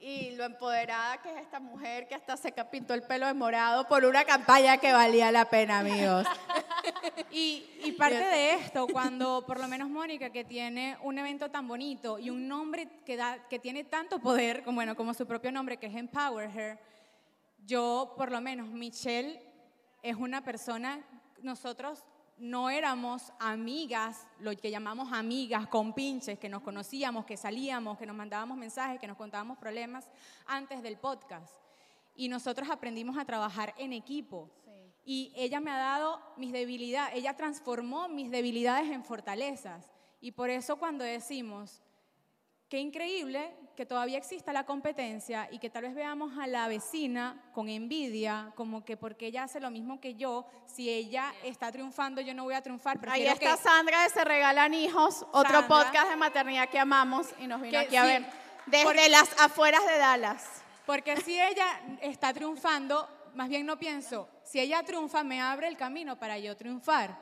[SPEAKER 2] y lo empoderada que es esta mujer que hasta se pintó el pelo de morado por una campaña que valía la pena, amigos.
[SPEAKER 1] Y, y parte de esto, cuando por lo menos Mónica, que tiene un evento tan bonito y un nombre que, da, que tiene tanto poder, como, bueno, como su propio nombre, que es Empower Her, yo, por lo menos, Michelle es una persona, nosotros no éramos amigas, lo que llamamos amigas, con pinches, que nos conocíamos, que salíamos, que nos mandábamos mensajes, que nos contábamos problemas antes del podcast. Y nosotros aprendimos a trabajar en equipo. Y ella me ha dado mis debilidades, ella transformó mis debilidades en fortalezas. Y por eso cuando decimos, qué increíble que todavía exista la competencia y que tal vez veamos a la vecina con envidia, como que porque ella hace lo mismo que yo, si ella está triunfando, yo no voy a triunfar.
[SPEAKER 2] Ahí está
[SPEAKER 1] que-
[SPEAKER 2] Sandra de Se Regalan Hijos, otro
[SPEAKER 1] Sandra.
[SPEAKER 2] podcast de maternidad que amamos y nos vino
[SPEAKER 1] Que
[SPEAKER 2] aquí a
[SPEAKER 1] sí,
[SPEAKER 2] ver desde
[SPEAKER 1] porque-
[SPEAKER 2] las afueras de Dallas.
[SPEAKER 1] Porque si ella está triunfando, más bien no pienso, si ella triunfa, me abre el camino para yo triunfar.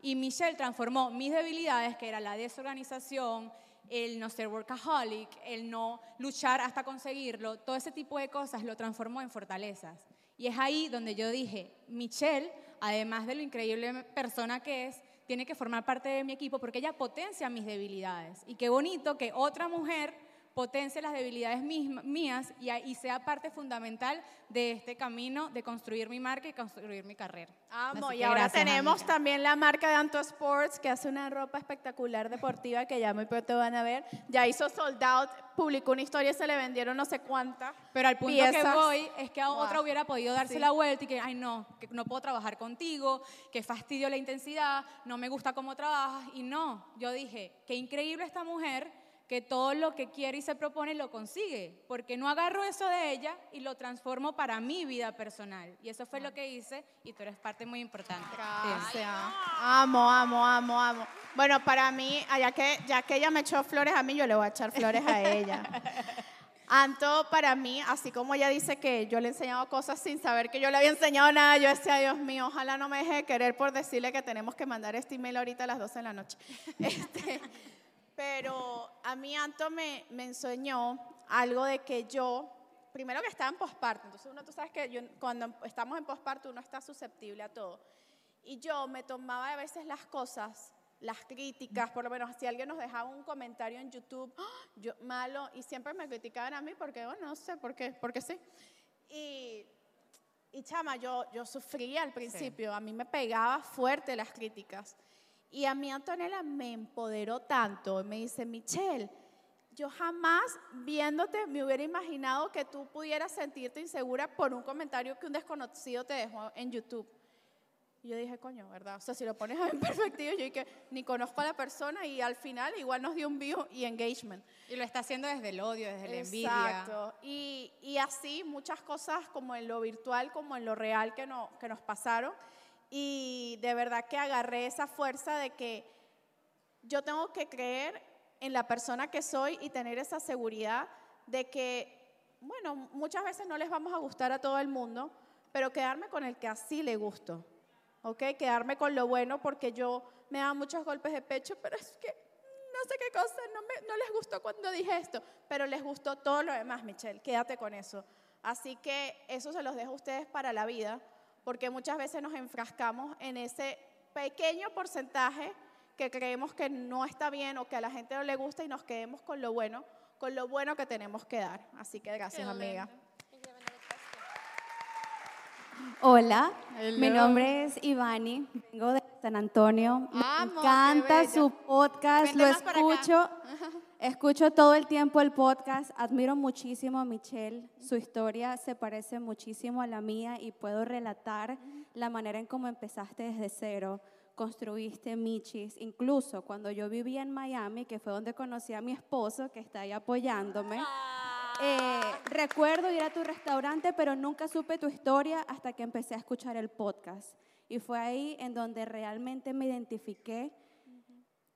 [SPEAKER 1] Y Michelle transformó mis debilidades, que era la desorganización, el no ser workaholic, el no luchar hasta conseguirlo, todo ese tipo de cosas lo transformó en fortalezas. Y es ahí donde yo dije, Michelle, además de lo increíble persona que es, tiene que formar parte de mi equipo porque ella potencia mis debilidades. Y qué bonito que otra mujer potencie las debilidades mías y, sea parte fundamental de este camino de construir mi marca y construir mi carrera.
[SPEAKER 2] Amo, y
[SPEAKER 1] que
[SPEAKER 2] ahora
[SPEAKER 1] gracias,
[SPEAKER 2] tenemos
[SPEAKER 1] amiga.
[SPEAKER 2] también la marca de Anto Sports que hace una ropa espectacular deportiva que ya muy pronto van a ver. Ya hizo sold out, publicó una historia y se le vendieron no sé cuántas.
[SPEAKER 1] Pero al punto que
[SPEAKER 2] piezas.
[SPEAKER 1] voy es que a
[SPEAKER 2] Wow.
[SPEAKER 1] otra hubiera podido darse
[SPEAKER 2] Sí.
[SPEAKER 1] la vuelta y que, ay no, que no puedo trabajar contigo, que fastidio la intensidad, no me gusta cómo trabajas. Y no, yo dije, qué increíble esta mujer que todo lo que quiere y se propone lo consigue, porque no agarro eso de ella y lo transformo para mi vida personal. Y eso fue lo que hice y tú eres parte muy importante.
[SPEAKER 2] Gracias. Amo, amo, amo, amo. Bueno, para mí, ya que, ya que ella me echó flores a mí, yo le voy a echar flores a ella. Anto, para mí, así como ella dice que yo le he enseñado cosas sin saber que yo le había enseñado nada, yo decía, Dios mío, ojalá no me deje de querer por decirle que tenemos que mandar este email ahorita a las 12 de la noche. Este, pero a mí Anto me, me enseñó algo de que yo, primero que estaba en posparto, entonces uno, tú sabes que yo- cuando estamos en posparto uno está susceptible a todo. Y yo me tomaba a veces las cosas, las críticas, por lo menos si alguien nos dejaba un comentario en YouTube, ¡ah! yo malo, y siempre me criticaban a mí porque, bueno, no sé por qué, porque sí. Y, y chama, yo, yo sufría al principio, a mí me pegaba fuerte las críticas. Y a mí Antonella me empoderó tanto, me dice, Michelle, yo jamás viéndote me hubiera imaginado que tú pudieras sentirte insegura por un comentario que un desconocido te dejó en YouTube. Y yo dije, coño, ¿verdad? O sea, si lo pones en perspectiva, yo dije, ni conozco a la persona y al final igual nos dio un view y engagement.
[SPEAKER 1] Y lo está haciendo desde el odio, desde la envidia.
[SPEAKER 2] Exacto. Y, y así muchas cosas como en lo virtual, como en lo real que, no, que nos pasaron. Y de verdad que agarré esa fuerza de que yo tengo que creer en la persona que soy y tener esa seguridad de que, bueno, muchas veces no les vamos a gustar a todo el mundo, pero quedarme con el que así le gusto. ¿Ok? Quedarme con lo bueno porque yo me daba muchos golpes de pecho, pero es que no sé qué cosa, no, me- no les gustó cuando dije esto, pero les gustó todo lo demás, Michelle, quédate con eso. Así que eso se los dejo a ustedes para la vida, porque muchas veces nos enfrascamos en ese pequeño porcentaje que creemos que no está bien o que a la gente no le gusta y nos quedemos con lo bueno, con lo bueno que tenemos que dar. Así que gracias, amiga.
[SPEAKER 10] Hola, mi nombre es Ivani, vengo de San Antonio. Me
[SPEAKER 2] Amo,
[SPEAKER 10] encanta su podcast,
[SPEAKER 2] Vente
[SPEAKER 10] lo escucho. Escucho todo el tiempo el podcast, admiro muchísimo a Michelle, su historia se parece muchísimo a la mía y puedo relatar la manera en cómo empezaste desde cero, construiste Michis, incluso cuando yo vivía en Miami, que fue donde conocí a mi esposo, que está ahí apoyándome. Eh, recuerdo ir a tu restaurante, pero nunca supe tu historia hasta que empecé a escuchar el podcast. Y fue ahí en donde realmente me identifiqué.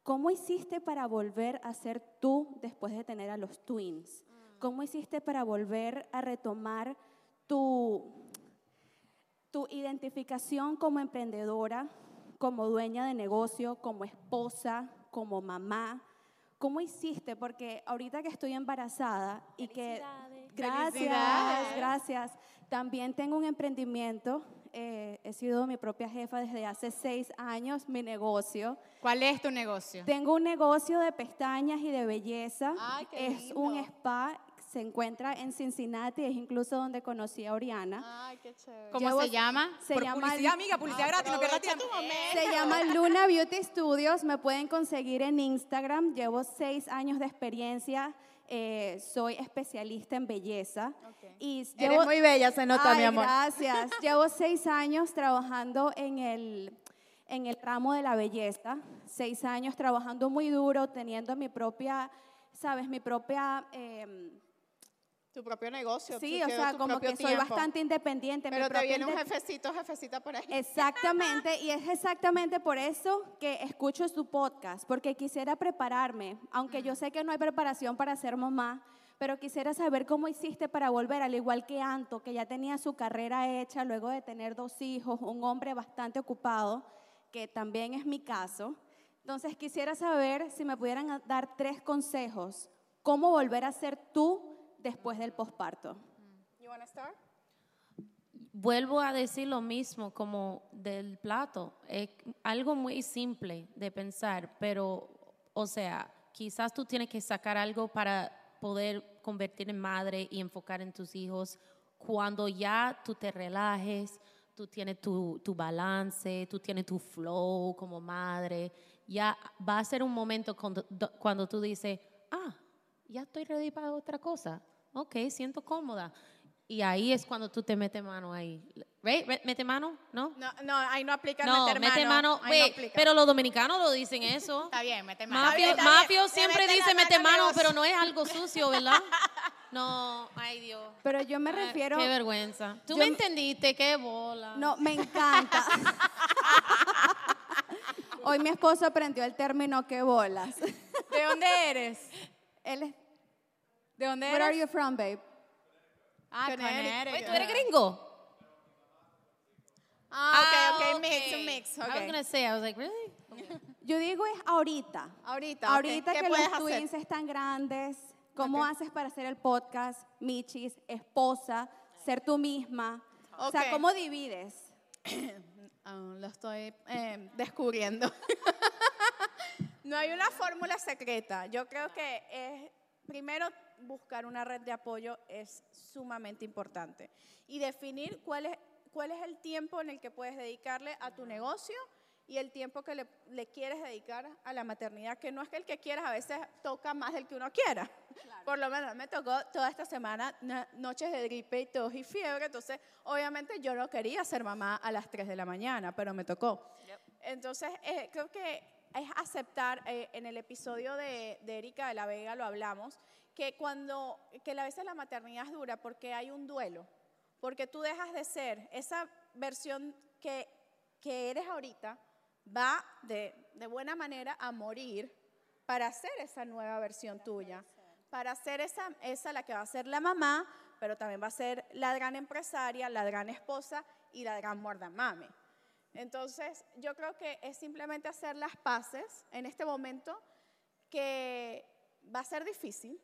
[SPEAKER 10] ¿Cómo hiciste para volver a ser tú después de tener a los twins? ¿Cómo hiciste para volver a retomar tu, tu identificación como emprendedora, como dueña de negocio, como esposa, como mamá? ¿Cómo hiciste? Porque ahorita que estoy embarazada y que... Gracias, gracias. También tengo un emprendimiento. eh, he sido mi propia jefa desde hace seis años, mi negocio.
[SPEAKER 1] ¿Cuál es tu negocio?
[SPEAKER 10] Tengo un negocio de pestañas y de belleza.
[SPEAKER 2] Ay, qué
[SPEAKER 10] es un
[SPEAKER 2] lindo.
[SPEAKER 10] spa, se encuentra en Cincinnati, es incluso donde conocí a Oriana.
[SPEAKER 2] Ay, qué chévere.
[SPEAKER 1] ¿Cómo
[SPEAKER 10] Llevo-
[SPEAKER 1] se llama?
[SPEAKER 10] se
[SPEAKER 1] Por
[SPEAKER 10] llama
[SPEAKER 1] publicidad, amiga, publicidad gratis, no pierdas tiempo.
[SPEAKER 10] Se llama Luna Beauty Studios, me pueden conseguir en Instagram. Llevo seis años de experiencia, eh, soy especialista en belleza. Y
[SPEAKER 2] Eres muy bella, se nota,
[SPEAKER 10] Ay,
[SPEAKER 2] mi amor.
[SPEAKER 10] Gracias. Llevo seis años trabajando en el, en el ramo de la belleza. Seis años trabajando muy duro, teniendo mi propia, sabes, mi propia... em,
[SPEAKER 2] Tu propio negocio.
[SPEAKER 10] sí,
[SPEAKER 2] tu-
[SPEAKER 10] o sea, como que soy bastante independiente.
[SPEAKER 2] Pero te viene un jefecito, jefecita por ahí.
[SPEAKER 10] Exactamente, y es exactamente por eso que escucho su podcast, porque quisiera prepararme, aunque yo sé que no hay preparación para ser mamá, pero quisiera saber cómo hiciste para volver, al igual que Anto, que ya tenía su carrera hecha luego de tener dos hijos, un hombre bastante ocupado, que también es mi caso. Entonces quisiera saber si me pudieran dar tres consejos, cómo volver a ser tú después del posparto.
[SPEAKER 2] You wanna start?
[SPEAKER 4] Vuelvo a decir lo mismo como del plato. Es algo muy simple de pensar, pero, o sea, quizás tú tienes que sacar algo para poder convertir en madre y enfocar en tus hijos cuando ya tú te relajes, tú tienes tu, tu balance, tú tienes tu flow como madre. Ya va a ser un momento cuando, do- cuando tú dices, ah, ya estoy ready para otra cosa. Ok, siento cómoda. Y ahí es cuando tú te metes mano ahí. Right? ¿Mete mano? ¿No?
[SPEAKER 2] No, no, ahí no aplica
[SPEAKER 4] No,
[SPEAKER 2] meter
[SPEAKER 4] mete
[SPEAKER 2] mano. no
[SPEAKER 4] pero los dominicanos lo dicen eso.
[SPEAKER 1] Está bien, mete mano.
[SPEAKER 4] Mafio,
[SPEAKER 2] bien, está bien.
[SPEAKER 4] mafio
[SPEAKER 2] Le
[SPEAKER 4] siempre
[SPEAKER 2] mete
[SPEAKER 4] dice mete
[SPEAKER 2] mano
[SPEAKER 4] pero no es algo sucio, ¿verdad? No, ay Dios.
[SPEAKER 10] Pero yo me
[SPEAKER 4] Ay,
[SPEAKER 10] refiero...
[SPEAKER 4] Qué vergüenza. Tú
[SPEAKER 10] yo
[SPEAKER 4] me entendiste, qué bola.
[SPEAKER 10] No, me encanta. Hoy mi esposo aprendió el término que bolas.
[SPEAKER 1] ¿De dónde eres?
[SPEAKER 10] Él es,
[SPEAKER 1] ¿De dónde
[SPEAKER 10] Where are
[SPEAKER 1] eres?
[SPEAKER 10] you from, babe?
[SPEAKER 1] Ah,
[SPEAKER 2] Connecticut.
[SPEAKER 1] Connecticut.
[SPEAKER 4] Wait, ¿tú eres gringo?
[SPEAKER 2] Ah, ok, ok, mix, un mix.
[SPEAKER 4] I was gonna say, I was like, really?
[SPEAKER 10] Yo digo es ahorita.
[SPEAKER 2] Ahorita.
[SPEAKER 10] Ahorita
[SPEAKER 2] ¿Qué
[SPEAKER 10] que los
[SPEAKER 2] hacer?
[SPEAKER 10] twins están grandes, ¿cómo haces para hacer el podcast, Michis, esposa, ser tú misma? O sea, ¿cómo divides?
[SPEAKER 2] Aún lo estoy eh, descubriendo. no hay una fórmula secreta. Yo creo que es, primero, buscar una red de apoyo es sumamente importante. Y definir cuál es, cuál es el tiempo en el que puedes dedicarle a tu negocio y el tiempo que le, le quieres dedicar a la maternidad, que no es que el que quieras a veces toca más del que uno quiera. Por lo menos me tocó toda esta semana na- noches de gripe y tos y fiebre, entonces obviamente yo no quería ser mamá a las 3 de la mañana, pero me tocó. Entonces eh, creo que es aceptar, eh, en el episodio de, de Erika de la Vega lo hablamos, que cuando, que a veces la maternidad es dura porque hay un duelo, porque tú dejas de ser esa versión que, que eres ahorita, va de, de buena manera a morir para ser esa nueva versión tuya, para ser esa, esa la que va a ser la mamá, pero también va a ser la gran empresaria, la gran esposa y la gran mordamame. Entonces, yo creo que es simplemente hacer las paces en este momento que va a ser difícil,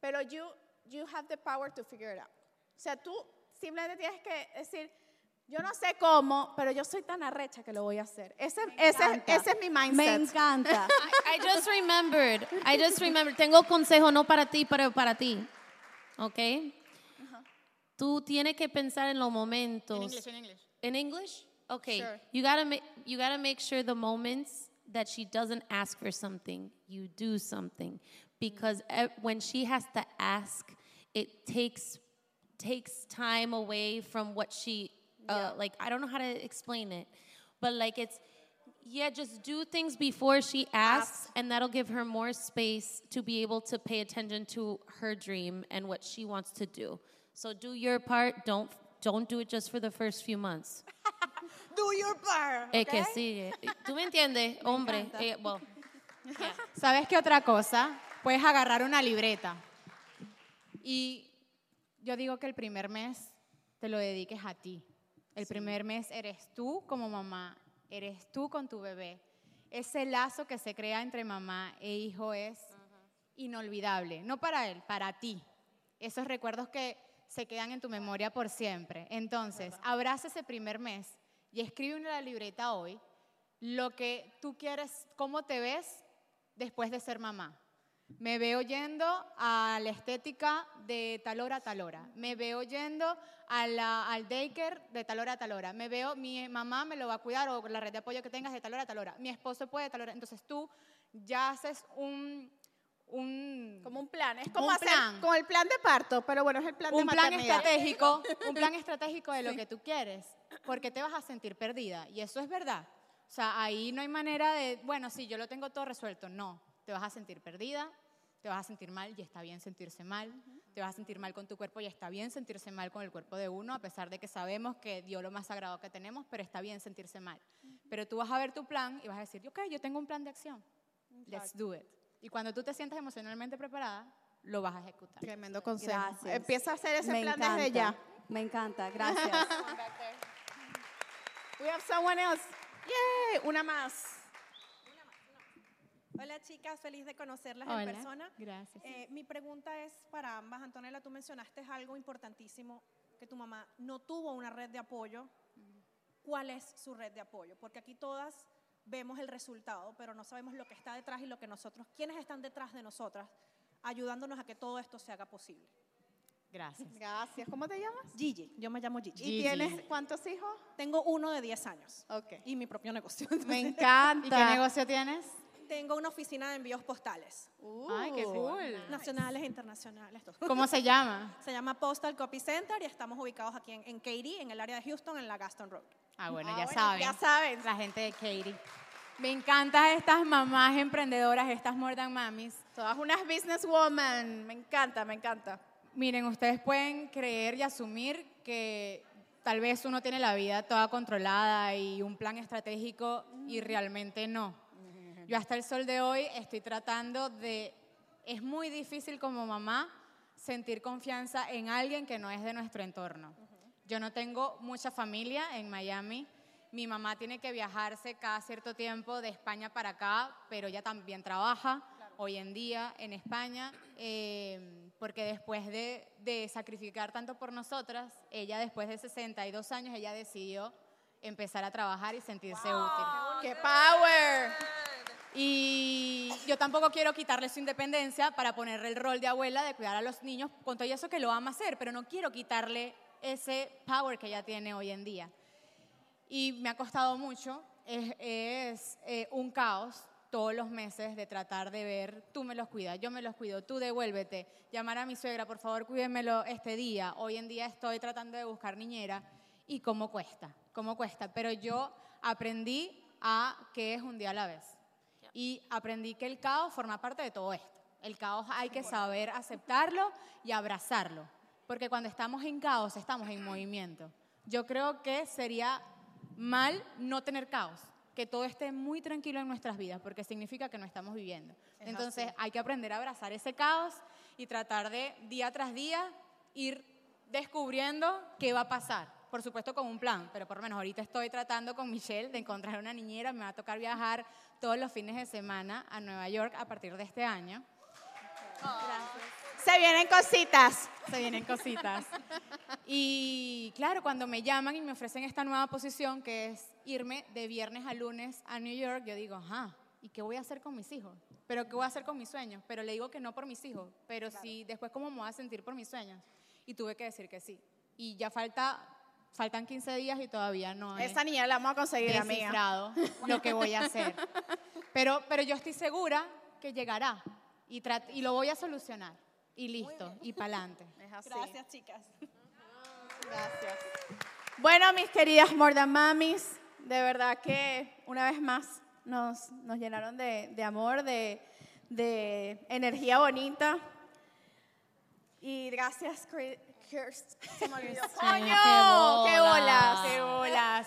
[SPEAKER 2] pero you, you have the power to figure it out. O sea, tú simplemente tienes que decir, yo no sé cómo, pero yo soy tan arrecha que lo voy a hacer. Ese, ese,
[SPEAKER 10] encanta.
[SPEAKER 2] ese es mi mindset.
[SPEAKER 10] Me encanta.
[SPEAKER 4] I, I just remembered. I just remembered. Tengo consejo no para ti, pero para ti. ¿Ok? Tú tienes que pensar en los momentos.
[SPEAKER 1] En inglés, en inglés.
[SPEAKER 4] In English? Okay.
[SPEAKER 2] Sure.
[SPEAKER 4] You gotta make you gotta make sure the moments that she doesn't ask for something, you do something, because when she has to ask, it takes takes time away from what she uh, like. I don't know how to explain it, but like it's yeah, just do things before she asks, and that'll give her more space to be able to pay attention to her dream and what she wants to do. So do your part. Don't don't do it just for the first few months.
[SPEAKER 2] Do your part.
[SPEAKER 4] Es que sí. eh, ¿Tú me entiendes, hombre? Eh, well,
[SPEAKER 1] ¿Sabes qué otra cosa? Puedes agarrar una libreta. Y yo digo que el primer mes te lo dediques a ti. El primer mes eres tú como mamá, eres tú con tu bebé. Ese lazo que se crea entre mamá e hijo es inolvidable. No para él, para ti. Esos recuerdos que se quedan en tu memoria por siempre. Entonces, abraza ese primer mes y escribe en la libreta hoy lo que tú quieres, cómo te ves después de ser mamá. Me veo yendo a la estética de tal hora a tal hora. Me veo yendo a la- al daycare de tal hora a tal hora. Me veo, mi mamá me lo va a cuidar o la red de apoyo que tengas de tal hora a tal hora. Mi esposo puede de tal hora. Entonces tú ya haces un... un
[SPEAKER 2] Como un plan. Es como
[SPEAKER 1] Un
[SPEAKER 2] hacer
[SPEAKER 1] plan.
[SPEAKER 2] con el plan de parto, pero bueno, es el plan de
[SPEAKER 1] un plan
[SPEAKER 2] maternidad.
[SPEAKER 1] estratégico, un plan estratégico de lo que tú quieres, porque te vas a sentir perdida y eso es verdad. O sea, ahí no hay manera de, bueno, sí, yo lo tengo todo resuelto, no, te vas a sentir perdida, te vas a sentir mal y está bien sentirse mal, te vas a sentir mal con tu cuerpo y está bien sentirse mal con el cuerpo de uno, a pesar de que sabemos que dio lo más sagrado que tenemos, pero está bien sentirse mal. Pero tú vas a ver tu plan y vas a decir, ok, yo tengo un plan de acción, let's do it. Y cuando tú te sientas emocionalmente preparada, lo vas a ejecutar.
[SPEAKER 2] Tremendo consejo.
[SPEAKER 10] Gracias.
[SPEAKER 2] Empieza a hacer ese
[SPEAKER 10] Me
[SPEAKER 2] plan
[SPEAKER 10] encanta.
[SPEAKER 2] desde ya.
[SPEAKER 10] Me encanta, gracias.
[SPEAKER 2] We have someone else. Yay, una más.
[SPEAKER 11] Hola chicas, feliz de conocerlas
[SPEAKER 1] Hola,
[SPEAKER 11] en persona.
[SPEAKER 1] gracias.
[SPEAKER 11] Eh, mi pregunta es para ambas. Antonella, tú mencionaste algo importantísimo, que tu mamá no tuvo una red de apoyo. ¿Cuál es su red de apoyo? Porque aquí todas vemos el resultado, pero no sabemos lo que está detrás y lo que nosotros, quiénes están detrás de nosotras, ayudándonos a que todo esto se haga posible.
[SPEAKER 1] Gracias.
[SPEAKER 2] Gracias. ¿Cómo te llamas?
[SPEAKER 11] Gigi, yo me llamo Gigi.
[SPEAKER 2] ¿Y tienes cuántos hijos?
[SPEAKER 11] Tengo uno de 10 años
[SPEAKER 2] Ok.
[SPEAKER 11] y mi propio negocio.
[SPEAKER 2] Me
[SPEAKER 1] ¿Y
[SPEAKER 2] encanta.
[SPEAKER 1] qué negocio tienes?
[SPEAKER 11] Tengo una oficina de envíos postales.
[SPEAKER 1] Ay, qué cool.
[SPEAKER 11] Nacionales e internacionales. todo.
[SPEAKER 1] ¿Cómo se llama?
[SPEAKER 11] Se llama Postal Copy Center y estamos ubicados aquí en, en Katy, en el área de Houston, en la Gaston Road.
[SPEAKER 1] Ah, bueno,
[SPEAKER 11] Ah,
[SPEAKER 1] ya
[SPEAKER 11] bueno,
[SPEAKER 1] saben.
[SPEAKER 11] ya saben.
[SPEAKER 1] La gente de Katie. Me encantan estas mamás emprendedoras, estas More Than Mamis.
[SPEAKER 2] Todas unas businesswoman. Me encanta, me encanta.
[SPEAKER 1] Miren, ustedes pueden creer y asumir que tal vez uno tiene la vida toda controlada y un plan estratégico y realmente no. Yo hasta el sol de hoy estoy tratando de... Es muy difícil como mamá sentir confianza en alguien que no es de nuestro entorno. Yo no tengo mucha familia en Miami. Mi mamá tiene que viajarse cada cierto tiempo de España para acá, pero ella también trabaja hoy en día en España, eh, porque después de, de sacrificar tanto por nosotras, ella después de 62 años, ella decidió empezar a trabajar y sentirse útil.
[SPEAKER 2] ¡Qué power!
[SPEAKER 1] Y yo tampoco quiero quitarle su independencia para ponerle el rol de abuela, de cuidar a los niños, con todo eso que lo ama hacer, pero no quiero quitarle ese power que ella tiene hoy en día. Y me ha costado mucho, es, eh, un caos todos los meses de tratar de ver, tú me los cuidas, yo me los cuido, tú devuélvete, llamar a mi suegra, por favor cuídemelo este día. Hoy en día estoy tratando de buscar niñera y cómo cuesta, cómo cuesta. Pero yo aprendí a que es un día a la vez. Y aprendí que el caos forma parte de todo esto. El caos hay que saber aceptarlo y abrazarlo. Porque cuando estamos en caos, estamos en movimiento. Yo creo que sería mal no tener caos, que todo esté muy tranquilo en nuestras vidas, porque significa que no estamos viviendo.
[SPEAKER 2] Es
[SPEAKER 1] Entonces
[SPEAKER 2] así.
[SPEAKER 1] hay que aprender a abrazar ese caos y tratar de día tras día ir descubriendo qué va a pasar. Por supuesto con un plan, pero por lo menos ahorita estoy tratando con Michelle de encontrar una niñera, me va a tocar viajar todos los fines de semana a Nueva York a partir de este año.
[SPEAKER 2] Se vienen cositas.
[SPEAKER 1] Se vienen cositas. Y claro, cuando me llaman y me ofrecen esta nueva posición, que es irme de viernes a lunes a New York, yo digo, ajá, ¿y qué voy a hacer con mis hijos? ¿Pero qué voy a hacer con mis sueños? Pero le digo que no por mis hijos, pero sí, después cómo me voy a sentir por mis sueños. Y tuve que decir que sí. Y ya falta, faltan 15 días y todavía no he
[SPEAKER 2] Esa niña la vamos a conseguir, amiga.
[SPEAKER 1] descifrado lo que voy a hacer. Pero, pero yo estoy segura que llegará y, lo voy a solucionar. Y listo, y para adelante.
[SPEAKER 11] Gracias, chicas.
[SPEAKER 2] Gracias. Bueno, mis queridas Mordan Mamis, de verdad que una vez más nos, nos llenaron de, de amor, de, de energía bonita. Y gracias, Kirst. Se me olvidó. ¡Coño! ¡Qué
[SPEAKER 1] bolas! ¡Qué bolas!